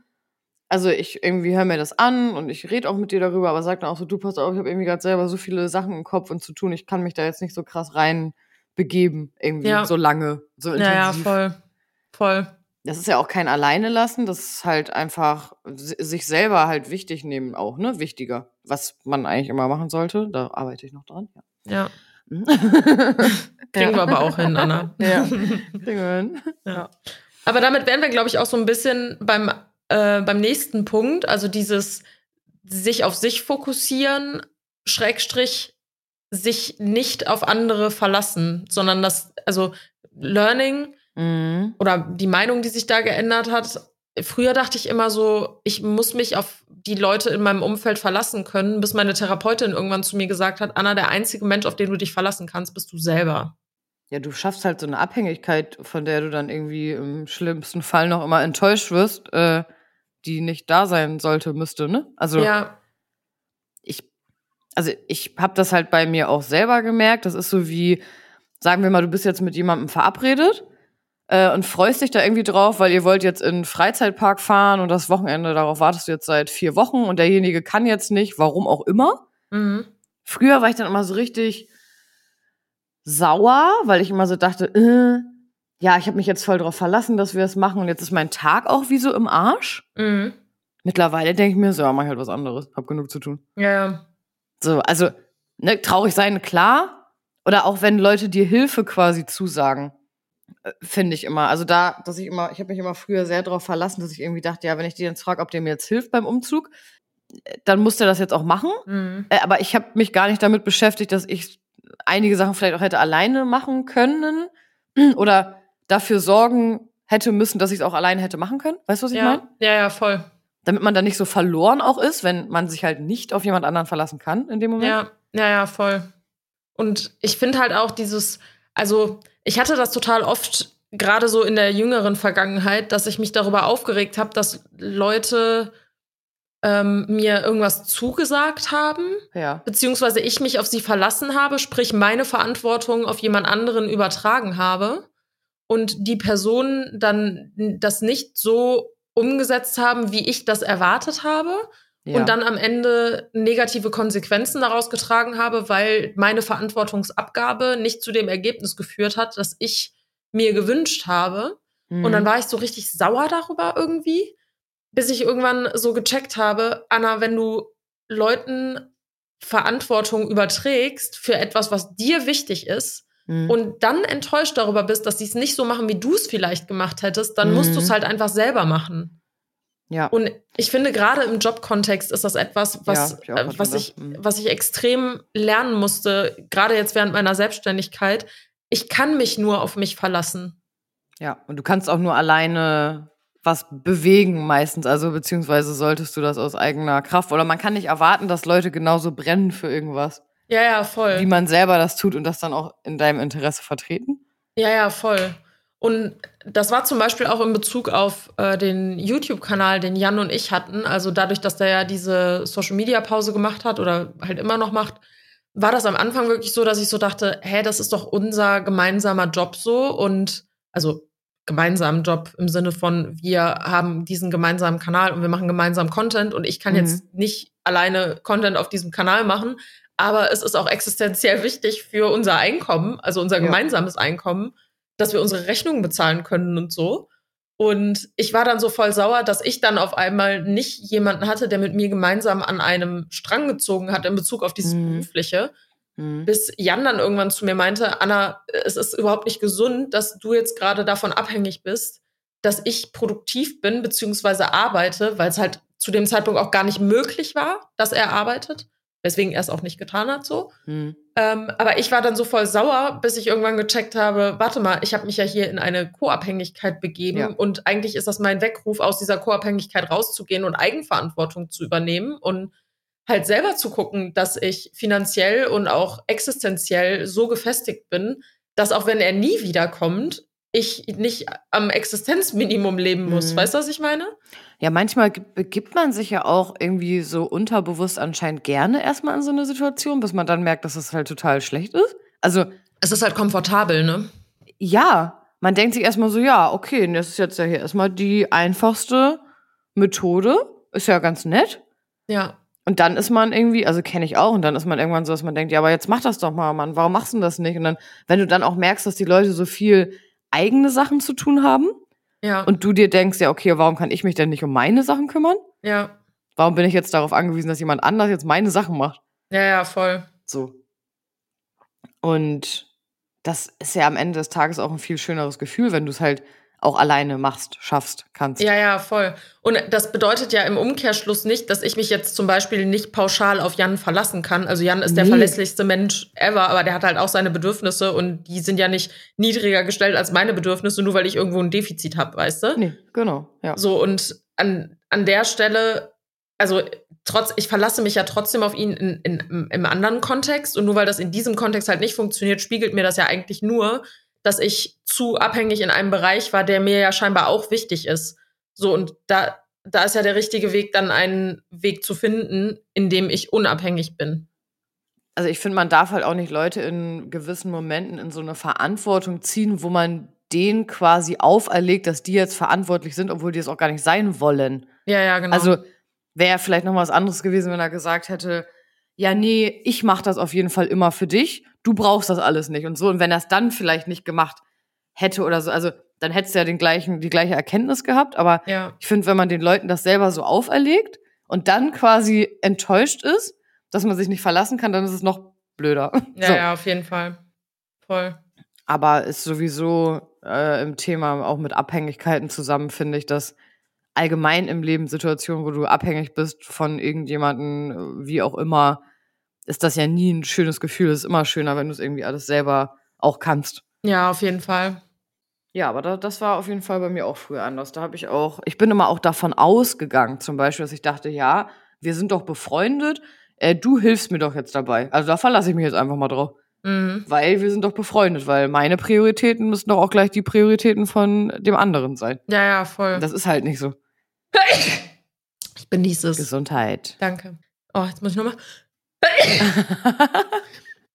also ich irgendwie höre mir das an und ich rede auch mit dir darüber, aber sag dann auch so, du pass auf, ich habe irgendwie gerade selber so viele Sachen im Kopf und zu tun, ich kann mich da jetzt nicht so krass rein begeben, irgendwie ja. so lange, so intensiv. Ja, ja, voll. Voll das ist ja auch kein Alleine lassen, das ist halt einfach sich selber halt wichtig nehmen auch, ne? Wichtiger. Was man eigentlich immer machen sollte. Da arbeite ich noch dran, ja. Ja. Kriegen wir aber auch hin, Anna. Ja. Kriegen wir hin. Ja. Aber damit wären wir, glaube ich, auch so ein bisschen beim, äh, beim nächsten Punkt. Also dieses sich auf sich fokussieren, Schrägstrich, sich nicht auf andere verlassen, sondern das, also Learning, Mhm. Oder die Meinung, die sich da geändert hat. Früher dachte ich immer so, ich muss mich auf die Leute in meinem Umfeld verlassen können, bis meine Therapeutin irgendwann zu mir gesagt hat, Anna, der einzige Mensch, auf den du dich verlassen kannst, bist du selber. Ja, du schaffst halt so eine Abhängigkeit, von der du dann irgendwie im schlimmsten Fall noch immer enttäuscht wirst, äh, die nicht da sein sollte, müsste, ne? Also Ja, ich, also ich habe das halt bei mir auch selber gemerkt. Das ist so wie, sagen wir mal, du bist jetzt mit jemandem verabredet äh, und freust dich da irgendwie drauf, weil ihr wollt jetzt in einen Freizeitpark fahren und das Wochenende, darauf wartest du jetzt seit vier Wochen und derjenige kann jetzt nicht, warum auch immer. mhm. Früher war ich dann immer so richtig sauer, weil ich immer so dachte, äh, ja, ich habe mich jetzt voll drauf verlassen, dass wir das machen und jetzt ist mein Tag auch wie so im Arsch. Mhm. Mittlerweile denke ich mir so, ja, mach ich halt was anderes, hab genug zu tun. ja, ja. So, also, ne, traurig sein, klar. Oder auch wenn Leute dir Hilfe quasi zusagen, finde ich immer. Also da, dass ich immer, ich habe mich immer früher sehr darauf verlassen, dass ich irgendwie dachte, ja, wenn ich dir jetzt frage, ob der mir jetzt hilft beim Umzug, äh, dann muss der das jetzt auch machen. Mhm. Äh, aber ich habe mich gar nicht damit beschäftigt, dass ich einige Sachen vielleicht auch hätte alleine machen können oder dafür sorgen hätte müssen, dass ich es auch alleine hätte machen können. Weißt du, was ich meine? Ja, ja, ja, voll. Damit man dann nicht so verloren auch ist, wenn man sich halt nicht auf jemand anderen verlassen kann in dem Moment. Ja, ja, ja, voll. Und ich finde halt auch dieses, also ich hatte das total oft, gerade so in der jüngeren Vergangenheit, dass ich mich darüber aufgeregt habe, dass Leute ähm, mir irgendwas zugesagt haben, Ja. beziehungsweise ich mich auf sie verlassen habe, sprich meine Verantwortung auf jemand anderen übertragen habe und die Personen dann das nicht so umgesetzt haben, wie ich das erwartet habe ja. und dann am Ende negative Konsequenzen daraus getragen habe, weil meine Verantwortungsabgabe nicht zu dem Ergebnis geführt hat, das ich mir gewünscht habe. Mhm. Und dann war ich so richtig sauer darüber irgendwie, bis ich irgendwann so gecheckt habe, Anna, wenn du Leuten Verantwortung überträgst für etwas, was dir wichtig ist, Mhm. und dann enttäuscht darüber bist, dass sie es nicht so machen, wie du es vielleicht gemacht hättest, dann musst Mhm. du es halt einfach selber machen. Ja. Und ich finde, gerade im Jobkontext ist das etwas, was, Ja, ich äh, was, ich, Mhm. was ich extrem lernen musste, gerade jetzt während meiner Selbstständigkeit. Ich kann mich nur auf mich verlassen. Ja, und du kannst auch nur alleine was bewegen meistens, also beziehungsweise solltest du das aus eigener Kraft oder man kann nicht erwarten, dass Leute genauso brennen für irgendwas, Ja, ja, voll. wie man selber das tut und das dann auch in deinem Interesse vertreten. Ja, ja, voll. Und das war zum Beispiel auch in Bezug auf äh, den YouTube-Kanal, den Jan und ich hatten. Also dadurch, dass der ja diese Social-Media-Pause gemacht hat oder halt immer noch macht, war das am Anfang wirklich so, dass ich so dachte, hä, das ist doch unser gemeinsamer Job so. Und also gemeinsamen Job im Sinne von, wir haben diesen gemeinsamen Kanal und wir machen gemeinsam Content und ich kann Mhm. jetzt nicht alleine Content auf diesem Kanal machen. Aber es ist auch existenziell wichtig für unser Einkommen, also unser Ja. gemeinsames Einkommen, dass wir unsere Rechnungen bezahlen können und so. Und ich war dann so voll sauer, dass ich dann auf einmal nicht jemanden hatte, der mit mir gemeinsam an einem Strang gezogen hat in Bezug auf dieses Mhm. Berufliche. Mhm. Bis Jan dann irgendwann zu mir meinte, Anna, es ist überhaupt nicht gesund, dass du jetzt gerade davon abhängig bist, dass ich produktiv bin beziehungsweise arbeite, weil es halt zu dem Zeitpunkt auch gar nicht möglich war, dass er arbeitet, weswegen er es auch nicht getan hat so. Mhm. Ähm, aber ich war dann so voll sauer, bis ich irgendwann gecheckt habe, warte mal, ich habe mich ja hier in eine Co-Abhängigkeit begeben Ja. und eigentlich ist das mein Weckruf, aus dieser Co-Abhängigkeit rauszugehen und Eigenverantwortung zu übernehmen und halt selber zu gucken, dass ich finanziell und auch existenziell so gefestigt bin, dass auch wenn er nie wiederkommt, ich nicht am Existenzminimum leben muss. Mhm. Weißt du, was ich meine? Ja, manchmal begibt man sich ja auch irgendwie so unterbewusst anscheinend gerne erstmal in so eine Situation, bis man dann merkt, dass es halt total schlecht ist. Also, Es ist halt komfortabel, ne? ja, man denkt sich erstmal so, ja, okay, das ist jetzt ja hier erstmal die einfachste Methode. Ist ja ganz nett. Ja. Und dann ist man irgendwie, also kenne ich auch, und dann ist man irgendwann so, dass man denkt, ja, aber jetzt mach das doch mal, Mann, warum machst du das nicht? Und dann, wenn du dann auch merkst, dass die Leute so viel eigene Sachen zu tun haben Ja. und du dir denkst, ja, okay, warum kann ich mich denn nicht um meine Sachen kümmern? ja. Warum bin ich jetzt darauf angewiesen, dass jemand anders jetzt meine Sachen macht? Ja, ja, voll. So. Und das ist ja am Ende des Tages auch ein viel schöneres Gefühl, wenn du es halt auch alleine machst, schaffst, kannst. Ja, ja, voll. Und das bedeutet ja im Umkehrschluss nicht, dass ich mich jetzt zum Beispiel nicht pauschal auf Jan verlassen kann. Also Jan ist der Nee. verlässlichste Mensch ever, aber der hat halt auch seine Bedürfnisse und die sind ja nicht niedriger gestellt als meine Bedürfnisse, nur weil ich irgendwo ein Defizit habe, weißt du? Nee, genau, ja. So, und an, an der Stelle, also trotz, ich verlasse mich ja trotzdem auf ihn in, in, im anderen Kontext. Und nur weil das in diesem Kontext halt nicht funktioniert, spiegelt mir das ja eigentlich nur, dass ich zu abhängig in einem Bereich war, der mir ja scheinbar auch wichtig ist. So, und da, da ist ja der richtige Weg, dann einen Weg zu finden, in dem ich unabhängig bin. Also ich finde, man darf halt auch nicht Leute in gewissen Momenten in so eine Verantwortung ziehen, wo man denen quasi auferlegt, dass die jetzt verantwortlich sind, obwohl die es auch gar nicht sein wollen. Ja, ja, genau. Also wäre ja vielleicht noch was anderes gewesen, wenn er gesagt hätte, ja, nee, ich mache das auf jeden Fall immer für dich, du brauchst das alles nicht und so. Und wenn er es dann vielleicht nicht gemacht hätte oder so, also dann hättest du ja den gleichen, die gleiche Erkenntnis gehabt. Aber ja. ich finde, wenn man den Leuten das selber so auferlegt und dann quasi enttäuscht ist, dass man sich nicht verlassen kann, dann ist es noch blöder. Ja, so. ja, auf jeden Fall. Voll. Aber ist sowieso äh, im Thema auch mit Abhängigkeiten zusammen, finde ich, dass allgemein im Leben Situationen, wo du abhängig bist von irgendjemanden, äh, wie auch immer, ist das ja nie ein schönes Gefühl. Es ist immer schöner, wenn du es irgendwie alles selber auch kannst. Ja, auf jeden Fall. Ja, aber da, das war auf jeden Fall bei mir auch früher anders. Da habe ich auch, ich bin immer auch davon ausgegangen, zum Beispiel, dass ich dachte, ja, wir sind doch befreundet, äh, du hilfst mir doch jetzt dabei. Also da verlasse ich mich jetzt einfach mal drauf. Mhm. Weil wir sind doch befreundet, weil meine Prioritäten müssen doch auch gleich die Prioritäten von dem anderen sein. Ja, ja, voll. Das ist halt nicht so. Ich genieße es. Gesundheit. Danke. Oh, jetzt muss ich nochmal.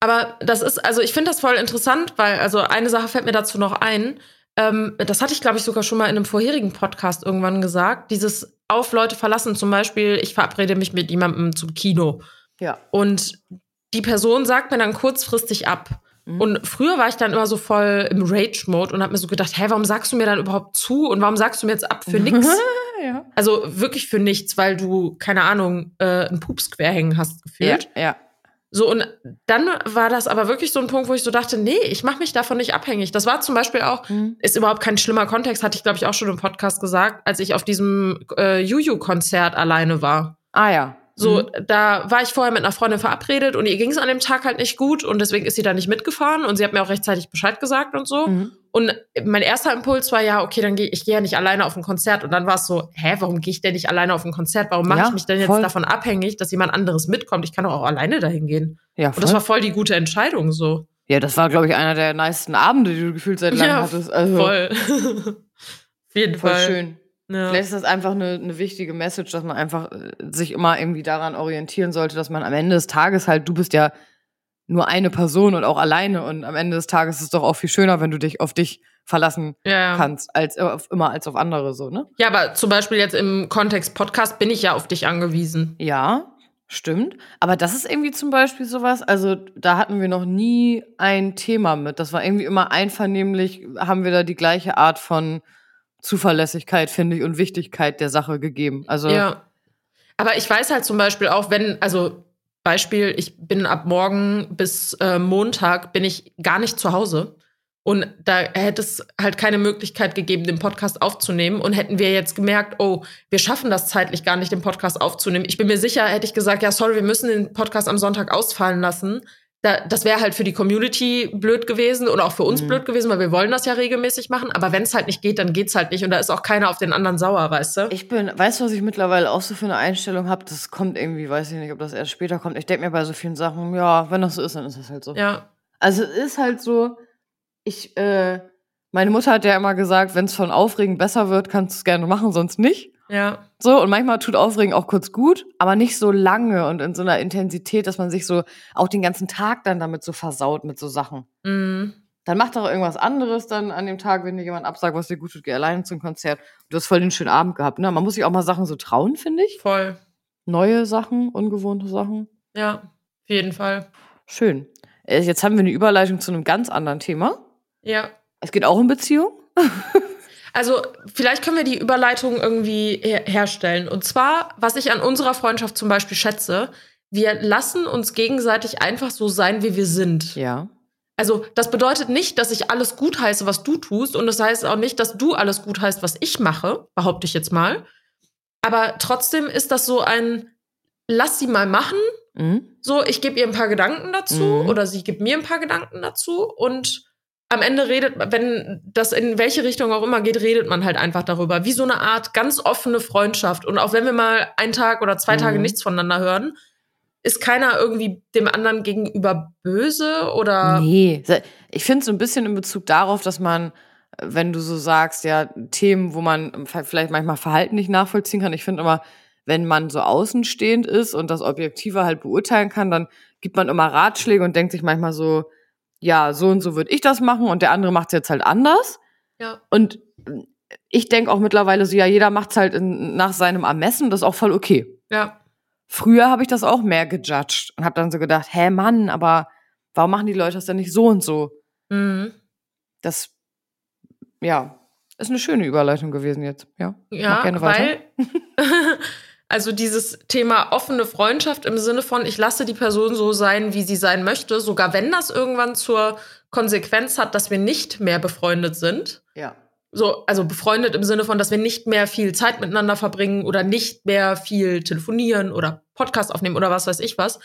Aber das ist, also ich finde das voll interessant, weil, also eine Sache fällt mir dazu noch ein. Ähm, das hatte ich, glaube ich, sogar schon mal in einem vorherigen Podcast irgendwann gesagt. Dieses auf Leute verlassen, zum Beispiel, ich verabrede mich mit jemandem zum Kino. Ja. Und die Person sagt mir dann kurzfristig ab. Mhm. Und früher war ich dann immer so voll im Rage-Mode und habe mir so gedacht, hä, warum sagst du mir dann überhaupt zu und warum sagst du mir jetzt ab für nix? ja. Also wirklich für nichts, weil du, keine Ahnung, äh, einen Pups quer hängen hast Ja, gefühlt. ja. So, und dann war das aber wirklich so ein Punkt, wo ich so dachte, nee, ich mache mich davon nicht abhängig. Das war zum Beispiel auch, Mhm. ist überhaupt kein schlimmer Kontext, hatte ich, glaube ich, auch schon im Podcast gesagt, als ich auf diesem äh, Juju-Konzert alleine war. Ah ja. So, Mhm. da war ich vorher mit einer Freundin verabredet und ihr ging es an dem Tag halt nicht gut und deswegen ist sie da nicht mitgefahren und sie hat mir auch rechtzeitig Bescheid gesagt und so. Mhm. Und mein erster Impuls war ja, okay, dann gehe ich gehe ja nicht alleine auf ein Konzert. Und dann war es so, hä, warum gehe ich denn nicht alleine auf ein Konzert? Warum mache Ja, ich mich denn jetzt voll. davon abhängig, dass jemand anderes mitkommt? Ich kann doch auch alleine dahin gehen. Ja, Und das war voll die gute Entscheidung so. ja, das war, glaube ich, einer der nicesten Abende, die du gefühlt seit langem Ja, hattest. Also, Voll. auf jeden voll Fall. schön. Ja. Vielleicht ist das einfach eine, eine wichtige Message, dass man einfach äh, sich immer irgendwie daran orientieren sollte, dass man am Ende des Tages halt, du bist ja nur eine Person und auch alleine und am Ende des Tages ist es doch auch viel schöner, wenn du dich auf dich verlassen Ja, kannst, als auf, immer als auf andere so, ne? ja, aber zum Beispiel jetzt im Kontext Podcast bin ich ja auf dich angewiesen. Ja, stimmt. Aber das ist irgendwie zum Beispiel sowas, also da hatten wir noch nie ein Thema mit. Das war irgendwie immer einvernehmlich, haben wir da die gleiche Art von Zuverlässigkeit, finde ich, und Wichtigkeit der Sache gegeben. Also, Ja. Aber ich weiß halt zum Beispiel auch, wenn, also Beispiel, ich bin ab morgen bis äh, Montag bin ich gar nicht zu Hause. Und da hätte es halt keine Möglichkeit gegeben, den Podcast aufzunehmen. Und hätten wir jetzt gemerkt, oh, wir schaffen das zeitlich gar nicht, den Podcast aufzunehmen. Ich bin mir sicher, hätte ich gesagt, ja, sorry, wir müssen den Podcast am Sonntag ausfallen lassen. Da, das wäre halt für die Community blöd gewesen und auch für uns Mhm. blöd gewesen, weil wir wollen das ja regelmäßig machen. Aber wenn es halt nicht geht, dann geht's halt nicht. Und da ist auch keiner auf den anderen sauer, weißt du? Ich bin, weißt du, was ich mittlerweile auch so für eine Einstellung habe? Das kommt irgendwie, weiß ich nicht, ob das erst später kommt. Ich denke mir bei so vielen Sachen, ja, wenn das so ist, dann ist das halt so. ja. Also es ist halt so, ich, äh, meine Mutter hat ja immer gesagt, wenn es von Aufregen besser wird, kannst du es gerne machen, sonst nicht. Ja. So, und manchmal tut Aufregen auch kurz gut, aber nicht so lange und in so einer Intensität, dass man sich so auch den ganzen Tag dann damit so versaut mit so Sachen. Mhm. Dann mach doch irgendwas anderes dann an dem Tag, wenn dir jemand absagt, was dir gut tut, geh alleine zum Konzert. Du hast voll den schönen Abend gehabt, ne? Man muss sich auch mal Sachen so trauen, finde ich. Voll. Neue Sachen, ungewohnte Sachen. Ja, auf jeden Fall. Schön. Äh, Jetzt haben wir eine Überleitung zu einem ganz anderen Thema. Ja. Es geht auch um Beziehung. Also, vielleicht können wir die Überleitung irgendwie her herstellen. Und zwar, was ich an unserer Freundschaft zum Beispiel schätze, wir lassen uns gegenseitig einfach so sein, wie wir sind. Ja. also das bedeutet nicht, dass ich alles gut heiße, was du tust. Und das heißt auch nicht, dass du alles gut heißt, was ich mache, behaupte ich jetzt mal. Aber trotzdem ist das so ein, lass sie mal machen. Mhm. So, ich gebe ihr ein paar Gedanken dazu Mhm. oder sie gibt mir ein paar Gedanken dazu und am Ende redet, wenn das in welche Richtung auch immer geht, redet man halt einfach darüber. Wie so eine Art ganz offene Freundschaft. Und auch wenn wir mal einen Tag oder zwei Tage Mhm. nichts voneinander hören, ist keiner irgendwie dem anderen gegenüber böse oder. Nee, ich finde so ein bisschen in Bezug darauf, dass man, wenn du so sagst, ja, Themen, wo man vielleicht manchmal Verhalten nicht nachvollziehen kann, ich finde immer, wenn man so außenstehend ist und das Objektive halt beurteilen kann, dann gibt man immer Ratschläge und denkt sich manchmal so, ja, so und so würde ich das machen und der andere macht es jetzt halt anders. Ja. Und ich denke auch mittlerweile so, ja, jeder macht es halt in, nach seinem Ermessen, das ist auch voll okay. Ja. Früher habe ich das auch mehr gejudged und habe dann so gedacht, hä Mann, aber warum machen die Leute das denn nicht so und so? Mhm. Das, ja, ist eine schöne Überleitung gewesen jetzt. Ja, Ja, weil also dieses Thema offene Freundschaft im Sinne von ich lasse die Person so sein, wie sie sein möchte, sogar wenn das irgendwann zur Konsequenz hat, dass wir nicht mehr befreundet sind. ja. So, also befreundet im Sinne von, dass wir nicht mehr viel Zeit miteinander verbringen oder nicht mehr viel telefonieren oder Podcast aufnehmen oder was weiß ich was.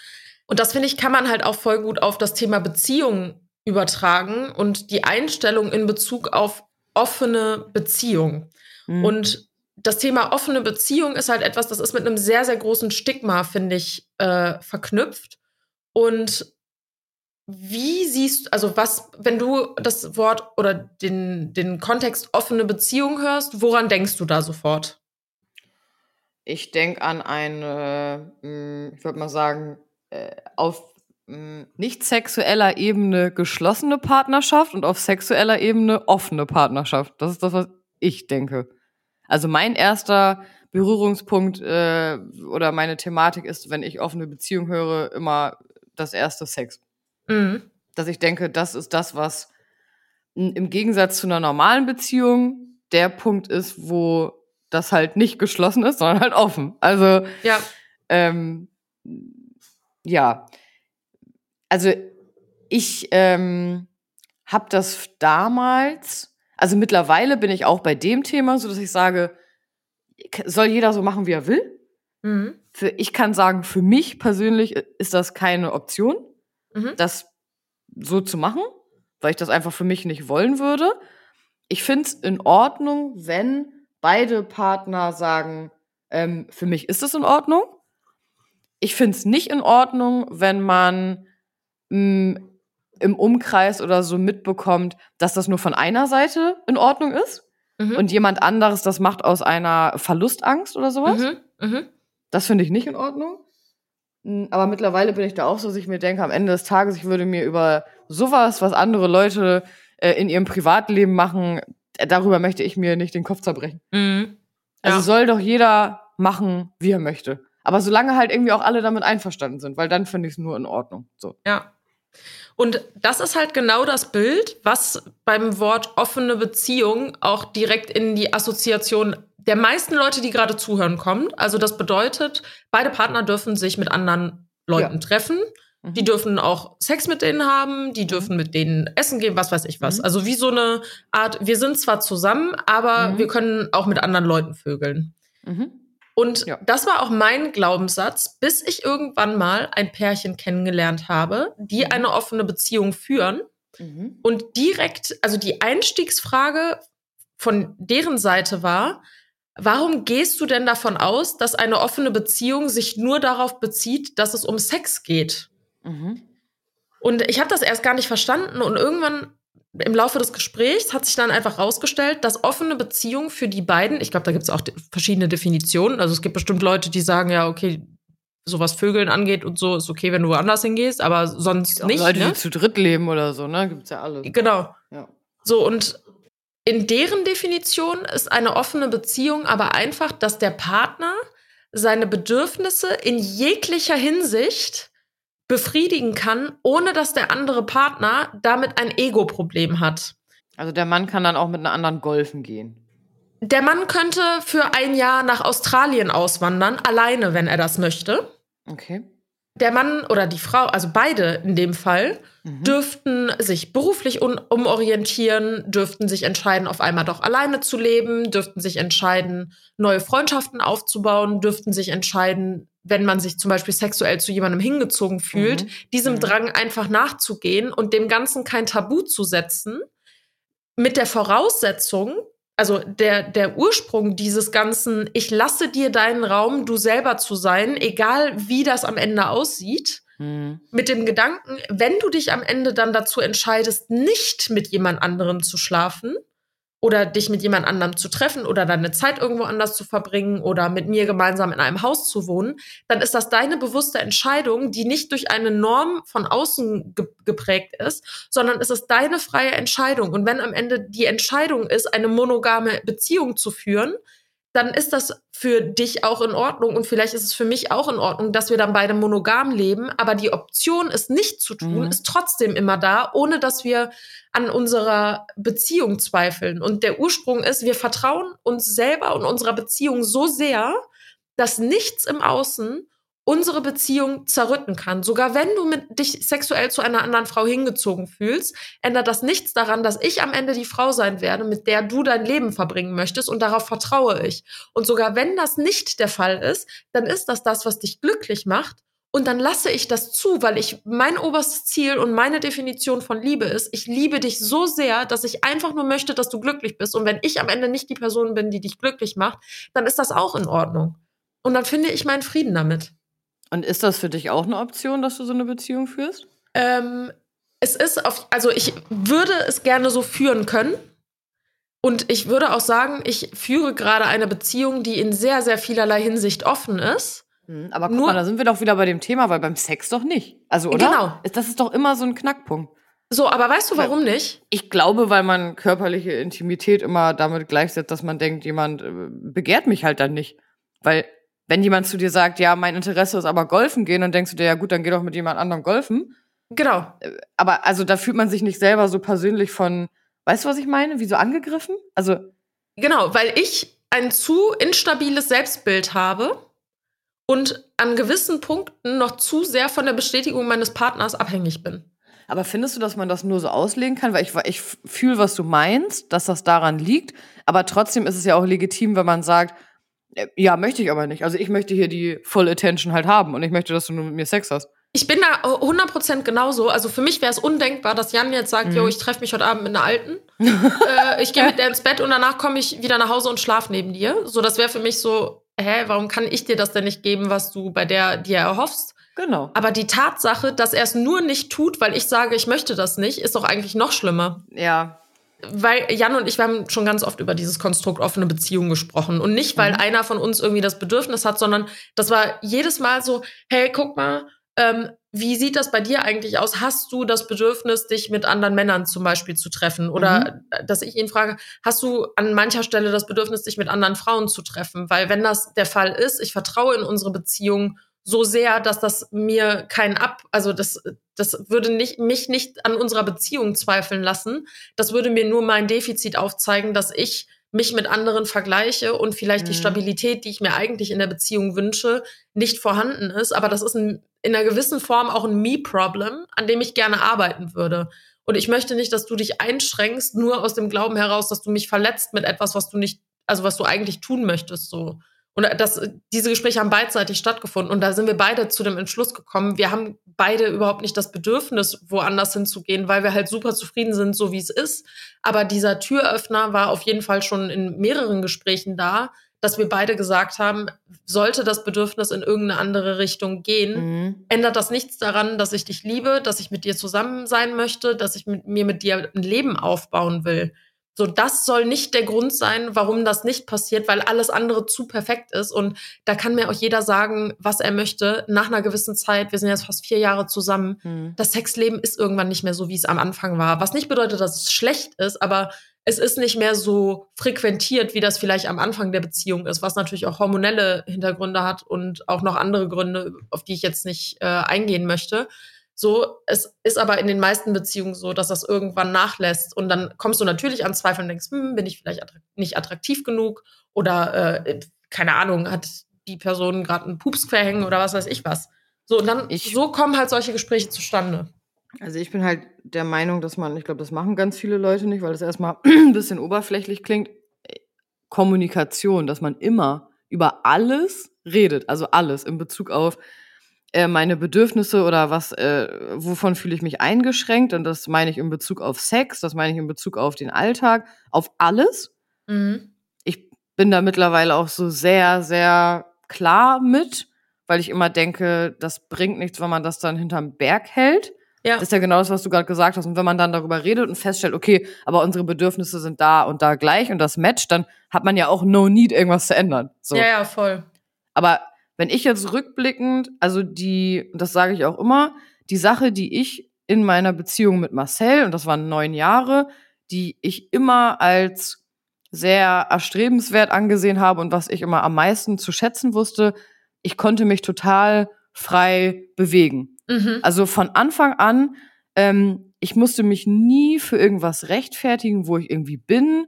Und das finde ich, kann man halt auch voll gut auf das Thema Beziehung übertragen und die Einstellung in Bezug auf offene Beziehung. Mhm. Und das Thema offene Beziehung ist halt etwas, das ist mit einem sehr, sehr großen Stigma, finde ich, äh, verknüpft. Und wie siehst also was, wenn du das Wort oder den, den Kontext offene Beziehung hörst, woran denkst du da sofort? ich denke an eine, mh, ich würde mal sagen, äh, auf mh, nicht sexueller Ebene geschlossene Partnerschaft und auf sexueller Ebene offene Partnerschaft. Das ist das, was ich denke. Also mein erster Berührungspunkt äh, oder meine Thematik ist, wenn ich offene Beziehung höre, immer das erste Sex. Mhm. Dass ich denke, das ist das, was im Gegensatz zu einer normalen Beziehung der Punkt ist, wo das halt nicht geschlossen ist, sondern halt offen. Also Ja, ähm, ja, also ich ähm, habe das damals, also mittlerweile bin ich auch bei dem Thema, so dass ich sage, soll jeder so machen, wie er will. mhm. Für, ich kann sagen, für mich persönlich ist das keine Option, Mhm. das so zu machen, weil ich das einfach für mich nicht wollen würde. Ich finde es in Ordnung, wenn beide Partner sagen, ähm, für mich ist es in Ordnung. Ich finde es nicht in Ordnung, wenn man mh, im Umkreis oder so mitbekommt, dass das nur von einer Seite in Ordnung ist Mhm. und jemand anderes das macht aus einer Verlustangst oder sowas. Mhm. Mhm. Das finde ich nicht in Ordnung. Mm, Aber mittlerweile bin ich da auch so, dass ich mir denke, am Ende des Tages, ich würde mir über sowas, was andere Leute äh, in ihrem Privatleben machen, äh, darüber möchte ich mir nicht den Kopf zerbrechen. Mhm. Also Ja. soll doch jeder machen, wie er möchte. Aber solange halt irgendwie auch alle damit einverstanden sind, weil dann finde ich es nur in Ordnung. So. Ja. Und das ist halt genau das Bild, was beim Wort offene Beziehung auch direkt in die Assoziation der meisten Leute, die gerade zuhören, kommt. Also das bedeutet, beide Partner dürfen sich mit anderen Leuten Ja. treffen. Mhm. Die dürfen auch Sex mit denen haben, die dürfen mit denen essen gehen, was weiß ich was. Mhm. Also wie so eine Art, wir sind zwar zusammen, aber Mhm. wir können auch mit anderen Leuten vögeln. Und Ja. das war auch mein Glaubenssatz, bis ich irgendwann mal ein Pärchen kennengelernt habe, die Mhm. eine offene Beziehung führen. Mhm. Und direkt, also die Einstiegsfrage von deren Seite war, warum gehst du denn davon aus, dass eine offene Beziehung sich nur darauf bezieht, dass es um Sex geht? Mhm. Und ich habe das erst gar nicht verstanden und irgendwann im Laufe des Gesprächs hat sich dann einfach rausgestellt, dass offene Beziehung für die beiden, ich glaube, da gibt es auch de- verschiedene Definitionen. Also es gibt bestimmt Leute, die sagen, ja, okay, so was Vögeln angeht und so, ist okay, wenn du woanders hingehst, aber sonst nicht. Leute, ne? die zu dritt leben oder so, ne? Gibt's ja alles. Genau. Ja. So, und in deren Definition ist eine offene Beziehung aber einfach, dass der Partner seine Bedürfnisse in jeglicher Hinsicht befriedigen kann, ohne dass der andere Partner damit ein Ego-Problem hat. Also der Mann kann dann auch mit einer anderen golfen gehen. Der Mann könnte für ein Jahr nach Australien auswandern, alleine, wenn er das möchte. Okay. der Mann oder die Frau, also beide in dem Fall, mhm. dürften sich beruflich umorientieren, dürften sich entscheiden, auf einmal doch alleine zu leben, dürften sich entscheiden, neue Freundschaften aufzubauen, dürften sich entscheiden, wenn man sich zum Beispiel sexuell zu jemandem hingezogen fühlt, mhm. diesem mhm. Drang einfach nachzugehen und dem Ganzen kein Tabu zu setzen, mit der Voraussetzung, also der, der Ursprung dieses ganzen, ich lasse dir deinen Raum, du selber zu sein, egal wie das am Ende aussieht, mhm. mit dem Gedanken, wenn du dich am Ende dann dazu entscheidest, nicht mit jemand anderem zu schlafen, oder dich mit jemand anderem zu treffen oder deine Zeit irgendwo anders zu verbringen oder mit mir gemeinsam in einem Haus zu wohnen, dann ist das deine bewusste Entscheidung, die nicht durch eine Norm von außen ge geprägt ist, sondern es ist deine freie Entscheidung. Und wenn am Ende die Entscheidung ist, eine monogame Beziehung zu führen, dann ist das für dich auch in Ordnung und vielleicht ist es für mich auch in Ordnung, dass wir dann beide monogam leben. Aber die Option, es nicht zu tun, mhm. ist trotzdem immer da, ohne dass wir an unserer Beziehung zweifeln. Und der Ursprung ist, wir vertrauen uns selber und unserer Beziehung so sehr, dass nichts im Außen unsere Beziehung zerrütten kann. Sogar wenn du mit dich sexuell zu einer anderen Frau hingezogen fühlst, ändert das nichts daran, dass ich am Ende die Frau sein werde, mit der du dein Leben verbringen möchtest und darauf vertraue ich. Und sogar wenn das nicht der Fall ist, dann ist das das, was dich glücklich macht und dann lasse ich das zu, weil ich mein oberstes Ziel und meine Definition von Liebe ist, ich liebe dich so sehr, dass ich einfach nur möchte, dass du glücklich bist. Und wenn ich am Ende nicht die Person bin, die dich glücklich macht, dann ist das auch in Ordnung. Und dann finde ich meinen Frieden damit. Und ist das für dich auch eine Option, dass du so eine Beziehung führst? Ähm, es ist auf, also ich würde es gerne so führen können. Und ich würde auch sagen, ich führe gerade eine Beziehung, die in sehr, sehr vielerlei Hinsicht offen ist. Hm, aber guck Nur, mal, da sind wir doch wieder bei dem Thema, weil beim Sex doch nicht. Also, oder? Genau. Das ist doch immer so ein Knackpunkt. So, aber weißt du, warum nicht? Ich glaube, weil man körperliche Intimität immer damit gleichsetzt, dass man denkt, jemand äh, begehrt mich halt dann nicht. Weil wenn jemand zu dir sagt, ja, mein Interesse ist aber golfen gehen, dann denkst du dir, ja gut, dann geh doch mit jemand anderem golfen. Genau. Äh, aber also da fühlt man sich nicht selber so persönlich von, weißt du, was ich meine? Wie so angegriffen? Also. Genau, weil ich ein zu instabiles Selbstbild habe und an gewissen Punkten noch zu sehr von der Bestätigung meines Partners abhängig bin. Aber findest du, dass man das nur so auslegen kann? Weil ich, ich fühle, was du meinst, dass das daran liegt. Aber trotzdem ist es ja auch legitim, wenn man sagt, ja, möchte ich aber nicht. Also ich möchte hier die Full Attention halt haben und ich möchte, dass du nur mit mir Sex hast. Ich bin da 100% genauso. Also für mich wäre es undenkbar, dass Jan jetzt sagt, mhm. yo, ich treffe mich heute Abend mit einer Alten. äh, ich gehe mit der ins Bett und danach komme ich wieder nach Hause und schlaf neben dir. So, das wäre für mich so, hä, warum kann ich dir das denn nicht geben, was du bei der dir erhoffst? Genau. Aber die Tatsache, dass er es nur nicht tut, weil ich sage, ich möchte das nicht, ist doch eigentlich noch schlimmer. Ja, weil Jan und ich, wir haben schon ganz oft über dieses Konstrukt offene Beziehung gesprochen. Und nicht, weil mhm. einer von uns irgendwie das Bedürfnis hat, sondern das war jedes Mal so, hey, guck mal, ähm, wie sieht das bei dir eigentlich aus? Hast du das Bedürfnis, dich mit anderen Männern zum Beispiel zu treffen? Oder mhm. dass ich ihn frage, hast du an mancher Stelle das Bedürfnis, dich mit anderen Frauen zu treffen? Weil wenn das der Fall ist, ich vertraue in unsere Beziehung so sehr, dass das mir kein Ab, also das, das würde nicht, mich nicht an unserer Beziehung zweifeln lassen. Das würde mir nur mein Defizit aufzeigen, dass ich mich mit anderen vergleiche und vielleicht mhm. die Stabilität, die ich mir eigentlich in der Beziehung wünsche, nicht vorhanden ist. Aber das ist ein, in einer gewissen Form auch ein Me-Problem, an dem ich gerne arbeiten würde. Und ich möchte nicht, dass du dich einschränkst, nur aus dem Glauben heraus, dass du mich verletzt mit etwas, was du nicht, also was du eigentlich tun möchtest, so. Und das, diese Gespräche haben beidseitig stattgefunden. Und da sind wir beide zu dem Entschluss gekommen, wir haben beide überhaupt nicht das Bedürfnis, woanders hinzugehen, weil wir halt super zufrieden sind, so wie es ist. Aber dieser Türöffner war auf jeden Fall schon in mehreren Gesprächen da, dass wir beide gesagt haben, sollte das Bedürfnis in irgendeine andere Richtung gehen, mhm. ändert das nichts daran, dass ich dich liebe, dass ich mit dir zusammen sein möchte, dass ich mit mir mit dir ein Leben aufbauen will. So, das soll nicht der Grund sein, warum das nicht passiert, weil alles andere zu perfekt ist. Und da kann mir auch jeder sagen, was er möchte. Nach einer gewissen Zeit, wir sind jetzt fast vier Jahre zusammen, mhm. das Sexleben ist irgendwann nicht mehr so, wie es am Anfang war. Was nicht bedeutet, dass es schlecht ist, aber es ist nicht mehr so frequentiert, wie das vielleicht am Anfang der Beziehung ist, was natürlich auch hormonelle Hintergründe hat und auch noch andere Gründe, auf die ich jetzt nicht äh, eingehen möchte. So, es ist aber in den meisten Beziehungen so, dass das irgendwann nachlässt und dann kommst du natürlich an Zweifel und denkst, hm, bin ich vielleicht attrakt nicht attraktiv genug oder äh, keine Ahnung, hat die Person gerade einen Pups verhängen oder was weiß ich was. So, und dann, Ich- so kommen halt solche Gespräche zustande. Also ich bin halt der Meinung, dass man, ich glaube, das machen ganz viele Leute nicht, weil das erstmal ein bisschen oberflächlich klingt. Kommunikation, dass man immer über alles redet, also alles in Bezug auf äh, meine Bedürfnisse oder was, äh, wovon fühle ich mich eingeschränkt und das meine ich in Bezug auf Sex, das meine ich in Bezug auf den Alltag, auf alles. Mhm. Ich bin da mittlerweile auch so sehr, sehr klar mit, weil ich immer denke, das bringt nichts, wenn man das dann hinterm Berg hält. Ja. Das ist ja genau das, was du gerade gesagt hast. Und wenn man dann darüber redet und feststellt, okay, aber unsere Bedürfnisse sind da und da gleich und das matcht, dann hat man ja auch no need, irgendwas zu ändern. So. ja, ja, voll. Aber wenn ich jetzt rückblickend, also die, das sage ich auch immer, die Sache, die ich in meiner Beziehung mit Marcel, und das waren neun Jahre, die ich immer als sehr erstrebenswert angesehen habe und was ich immer am meisten zu schätzen wusste, ich konnte mich total frei bewegen. Mhm. Also von Anfang an, ähm, ich musste mich nie für irgendwas rechtfertigen, wo ich irgendwie bin,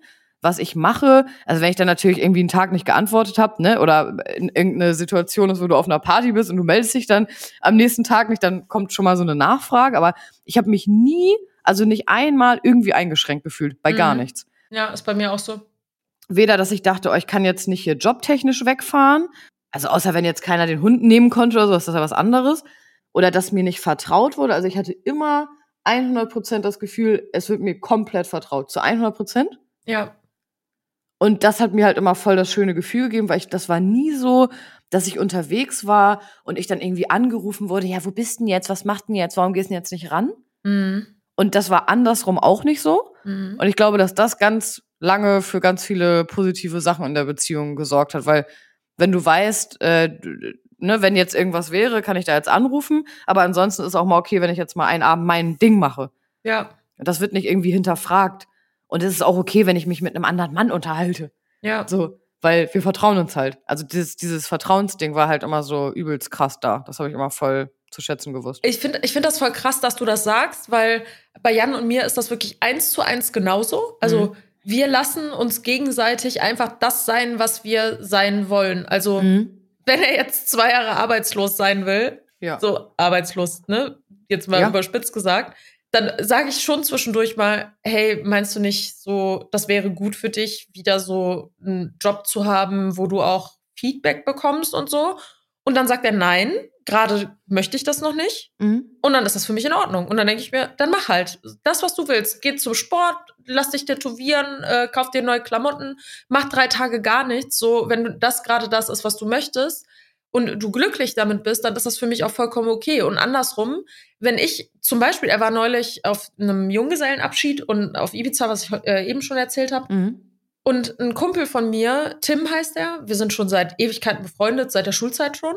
was ich mache. Also wenn ich dann natürlich irgendwie einen Tag nicht geantwortet habe, ne, oder in irgendeine Situation ist, wo du auf einer Party bist und du meldest dich dann am nächsten Tag nicht, dann kommt schon mal so eine Nachfrage. Aber ich habe mich nie, also nicht einmal irgendwie eingeschränkt gefühlt, bei gar Mhm. nichts. Ja, ist bei mir auch so. Weder, dass ich dachte, oh, ich kann jetzt nicht hier jobtechnisch wegfahren. Also außer wenn jetzt keiner den Hund nehmen konnte oder so, ist das ja was anderes. Oder dass mir nicht vertraut wurde. Also ich hatte immer 100% das Gefühl, es wird mir komplett vertraut. Zu 100%. Ja. Und das hat mir halt immer voll das schöne Gefühl gegeben, weil ich, das war nie so, dass ich unterwegs war und ich dann irgendwie angerufen wurde, ja, wo bist denn jetzt? Was macht denn jetzt? Warum gehst du denn jetzt nicht ran? Mhm. Und das war andersrum auch nicht so. Mhm. Und ich glaube, dass das ganz lange für ganz viele positive Sachen in der Beziehung gesorgt hat, weil wenn du weißt, äh, ne, wenn jetzt irgendwas wäre, kann ich da jetzt anrufen, aber ansonsten ist auch mal okay, wenn ich jetzt mal einen Abend mein Ding mache. Ja. Das wird nicht irgendwie hinterfragt. Und es ist auch okay, wenn ich mich mit einem anderen Mann unterhalte. Ja. So, weil wir vertrauen uns halt. Also dieses, dieses Vertrauensding war halt immer so übelst krass da. Das habe ich immer voll zu schätzen gewusst. Ich finde ich find das voll krass, dass du das sagst, weil bei Jan und mir ist das wirklich eins zu eins genauso. Also Mhm. wir lassen uns gegenseitig einfach das sein, was wir sein wollen. Also Mhm. wenn er jetzt zwei Jahre arbeitslos sein will, Ja. so arbeitslos, ne? Jetzt mal Ja. überspitzt gesagt, dann sage ich schon zwischendurch mal, hey, meinst du nicht so, das wäre gut für dich, wieder so einen Job zu haben, wo du auch Feedback bekommst und so? Und dann sagt er nein, gerade möchte ich das noch nicht. Mhm. Und dann ist das für mich in Ordnung. Und dann denke ich mir, dann mach halt das, was du willst. Geh zum Sport, lass dich tätowieren, äh, kauf dir neue Klamotten, mach drei Tage gar nichts. So, wenn das gerade das ist, was du möchtest und du glücklich damit bist, dann ist das für mich auch vollkommen okay. Und andersrum, wenn ich zum Beispiel, er war neulich auf einem Junggesellenabschied und auf Ibiza, was ich äh, eben schon erzählt habe, Mhm. und ein Kumpel von mir, Tim heißt er, wir sind schon seit Ewigkeiten befreundet, seit der Schulzeit schon.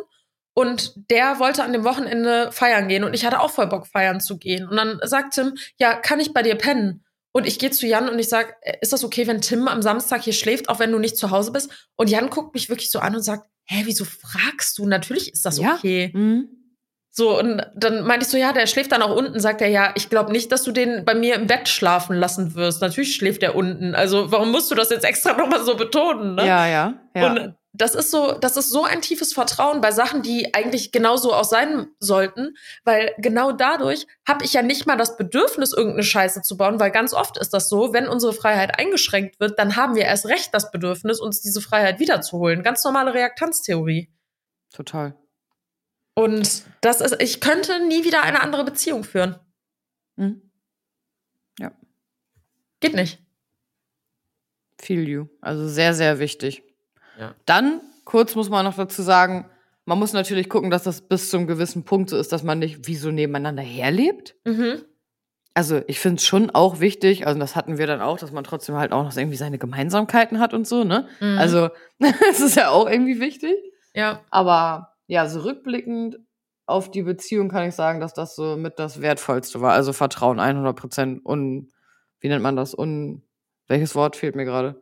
Und der wollte an dem Wochenende feiern gehen und ich hatte auch voll Bock, feiern zu gehen. Und dann sagt Tim, ja, kann ich bei dir pennen? Und ich gehe zu Jan und ich sag, äh, ist das okay, wenn Tim am Samstag hier schläft, auch wenn du nicht zu Hause bist? Und Jan guckt mich wirklich so an und sagt, hä, wieso fragst du? Natürlich ist das Ja. okay. Mhm. So, und dann meinte ich so, ja, der schläft dann auch unten, sagt er, ja, ich glaube nicht, dass du den bei mir im Bett schlafen lassen wirst. Natürlich schläft er unten. Also, warum musst du das jetzt extra nochmal so betonen, ne? Ja, ja. ja. Und das ist so, das ist so ein tiefes Vertrauen bei Sachen, die eigentlich genauso auch sein sollten, weil genau dadurch habe ich ja nicht mal das Bedürfnis, irgendeine Scheiße zu bauen, weil ganz oft ist das so, wenn unsere Freiheit eingeschränkt wird, dann haben wir erst recht das Bedürfnis, uns diese Freiheit wiederzuholen. Ganz normale Reaktanztheorie. Total. Und das ist, ich könnte nie wieder eine andere Beziehung führen. Mhm. Geht nicht. Feel you. Also sehr, sehr wichtig. Ja. Dann, kurz muss man noch dazu sagen, man muss natürlich gucken, dass das bis zu einem gewissen Punkt so ist, dass man nicht wie so nebeneinander herlebt. Mhm. Also ich finde es schon auch wichtig, also das hatten wir dann auch, dass man trotzdem halt auch noch irgendwie seine Gemeinsamkeiten hat und so, ne? Mhm. Also das ist ja auch irgendwie wichtig. ja. Aber ja, so rückblickend auf die Beziehung kann ich sagen, dass das so mit das Wertvollste war. Also Vertrauen 100 Prozent und wie nennt man das? Un welches Wort fehlt mir gerade?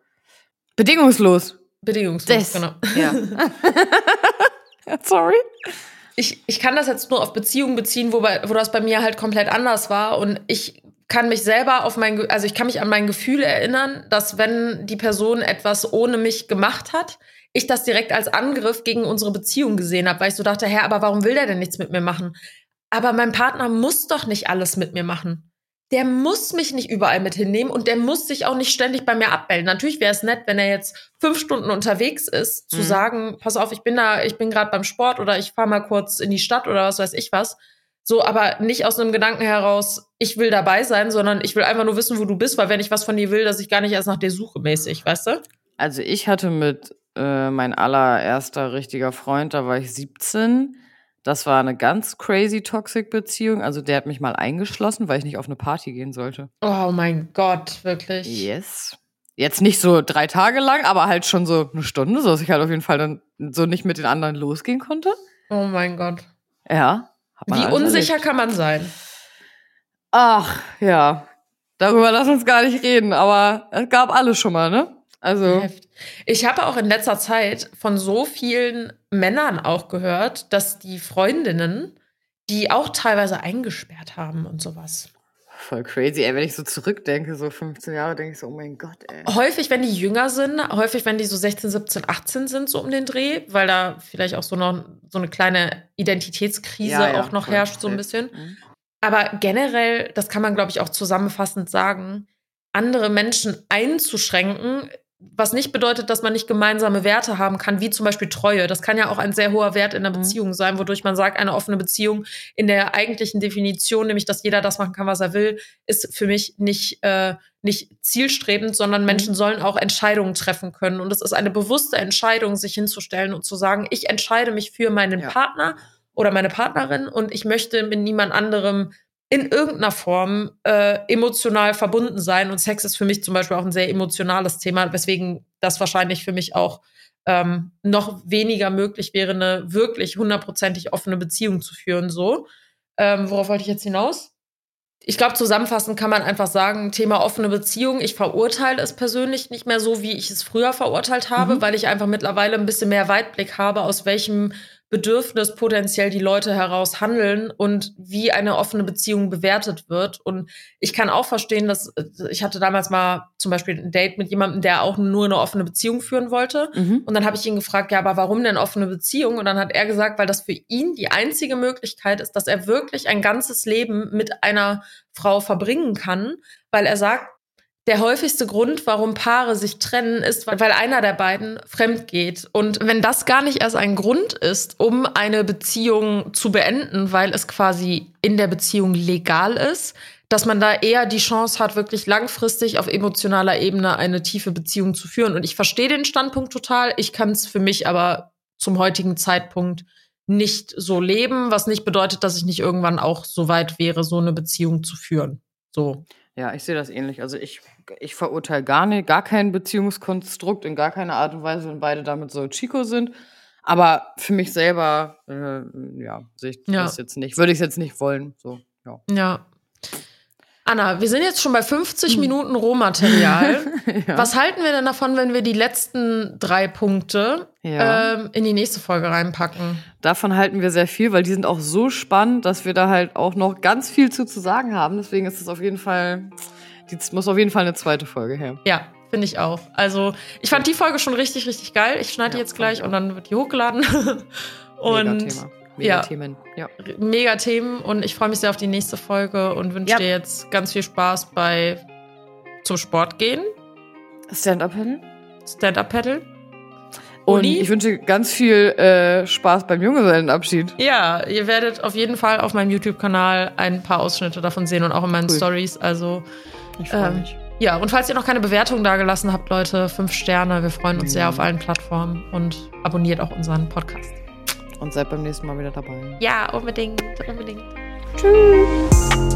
Bedingungslos. Bedingungslos, Das. genau. Ja. Sorry. ich, ich kann das jetzt nur auf Beziehungen beziehen, wobei, wo das bei mir halt komplett anders war. Und ich kann mich selber auf mein, also ich kann mich an mein Gefühl erinnern, dass wenn die Person etwas ohne mich gemacht hat, ich das direkt als Angriff gegen unsere Beziehung gesehen habe, weil ich so dachte, hä, aber warum will der denn nichts mit mir machen? Aber mein Partner muss doch nicht alles mit mir machen. Der muss mich nicht überall mit hinnehmen und der muss sich auch nicht ständig bei mir abmelden. Natürlich wäre es nett, wenn er jetzt fünf Stunden unterwegs ist, zu Mhm. sagen, pass auf, ich bin da, ich bin gerade beim Sport oder ich fahre mal kurz in die Stadt oder was weiß ich was. So, aber nicht aus einem Gedanken heraus, ich will dabei sein, sondern ich will einfach nur wissen, wo du bist, weil wenn ich was von dir will, dass ich gar nicht erst nach dir suche, mäßig, weißt du? Also ich hatte mit äh, mein allererster richtiger Freund, da war ich 17. Das war eine ganz crazy toxic Beziehung. Also der hat mich mal eingeschlossen, weil ich nicht auf eine Party gehen sollte. Oh mein Gott, wirklich. Yes. Jetzt nicht so drei Tage lang, aber halt schon so eine Stunde, so dass ich halt auf jeden Fall dann so nicht mit den anderen losgehen konnte. Oh mein Gott. Ja. Wie unsicher erlebt. kann man sein? Ach, ja. Darüber lass uns gar nicht reden, aber es gab alles schon mal, ne? Also, Heft. Ich habe auch in letzter Zeit von so vielen Männern auch gehört, dass die Freundinnen die auch teilweise eingesperrt haben und sowas. voll crazy, ey. Wenn ich so zurückdenke, so 15 Jahre, denke ich so, oh mein Gott, ey. Häufig, wenn die jünger sind, häufig, wenn die so 16, 17, 18 sind, so um den Dreh, weil da vielleicht auch so noch so eine kleine Identitätskrise Ja, ja, auch noch herrscht, so ein bisschen. Mhm. Aber generell, das kann man, glaube ich, auch zusammenfassend sagen, andere Menschen einzuschränken, was nicht bedeutet, dass man nicht gemeinsame Werte haben kann, wie zum Beispiel Treue. Das kann ja auch ein sehr hoher Wert in der Mhm. Beziehung sein, wodurch man sagt, eine offene Beziehung in der eigentlichen Definition, nämlich dass jeder das machen kann, was er will, ist für mich nicht, äh, nicht zielstrebend, sondern Menschen sollen auch Entscheidungen treffen können. Und es ist eine bewusste Entscheidung, sich hinzustellen und zu sagen, ich entscheide mich für meinen Ja. Partner oder meine Partnerin und ich möchte mit niemand anderem in irgendeiner Form äh, emotional verbunden sein. Und Sex ist für mich zum Beispiel auch ein sehr emotionales Thema, weswegen das wahrscheinlich für mich auch ähm, noch weniger möglich wäre, eine wirklich hundertprozentig offene Beziehung zu führen. So, ähm, worauf wollte ich jetzt hinaus? Ich glaube, zusammenfassend kann man einfach sagen, Thema offene Beziehung. Ich verurteile es persönlich nicht mehr so, wie ich es früher verurteilt habe, Mhm. weil ich einfach mittlerweile ein bisschen mehr Weitblick habe, aus welchem Bedürfnis potenziell die Leute heraus handeln und wie eine offene Beziehung bewertet wird. Und ich kann auch verstehen, dass äh, ich hatte damals mal zum Beispiel ein Date mit jemandem, der auch nur eine offene Beziehung führen wollte. Mhm. Und dann habe ich ihn gefragt, ja, aber warum denn offene Beziehung? Und dann hat er gesagt, weil das für ihn die einzige Möglichkeit ist, dass er wirklich ein ganzes Leben mit einer Frau verbringen kann, weil er sagt, der häufigste Grund, warum Paare sich trennen, ist, weil einer der beiden fremd geht. Und wenn das gar nicht erst ein Grund ist, um eine Beziehung zu beenden, weil es quasi in der Beziehung legal ist, dass man da eher die Chance hat, wirklich langfristig auf emotionaler Ebene eine tiefe Beziehung zu führen. Und ich verstehe den Standpunkt total. Ich kann es für mich aber zum heutigen Zeitpunkt nicht so leben, was nicht bedeutet, dass ich nicht irgendwann auch so weit wäre, so eine Beziehung zu führen. So. Ja, ich sehe das ähnlich. Also ich, ich verurteile gar nicht, gar kein Beziehungskonstrukt in gar keiner Art und Weise, wenn beide damit so Chico sind. Aber für mich selber, äh, ja, sehe ich Ja. das jetzt nicht. Würde ich es jetzt nicht wollen. So, ja. Ja. Anna, wir sind jetzt schon bei 50 Minuten Rohmaterial. ja. Was halten wir denn davon, wenn wir die letzten drei Punkte Ja. ähm, in die nächste Folge reinpacken? Davon halten wir sehr viel, weil die sind auch so spannend, dass wir da halt auch noch ganz viel zu, zu sagen haben. Deswegen ist es auf jeden Fall, die muss auf jeden Fall eine zweite Folge her. Ja, finde ich auch. Also, ich fand die Folge schon richtig, richtig geil. Ich schneide die Ja, jetzt fand ich gleich und dann wird die hochgeladen. und Mega-Thema. Mega ja. Themen. Ja. mega Themen und ich freue mich sehr auf die nächste Folge und wünsche Ja. dir jetzt ganz viel Spaß bei zum Sport gehen, Stand-up-Paddle. Stand-up-Paddle. Und Uli? ich wünsche ganz viel äh, Spaß beim Junggesellenabschied. Ja, ihr werdet auf jeden Fall auf meinem YouTube-Kanal ein paar Ausschnitte davon sehen und auch in meinen Cool. Stories. Also Ich freue Ähm, mich. ja, und falls ihr noch keine Bewertung dagelassen habt, Leute, fünf Sterne. Wir freuen uns sehr auf allen Plattformen und abonniert auch unseren Podcast. Und seid beim nächsten Mal wieder dabei. Ja, unbedingt, unbedingt. Tschüss.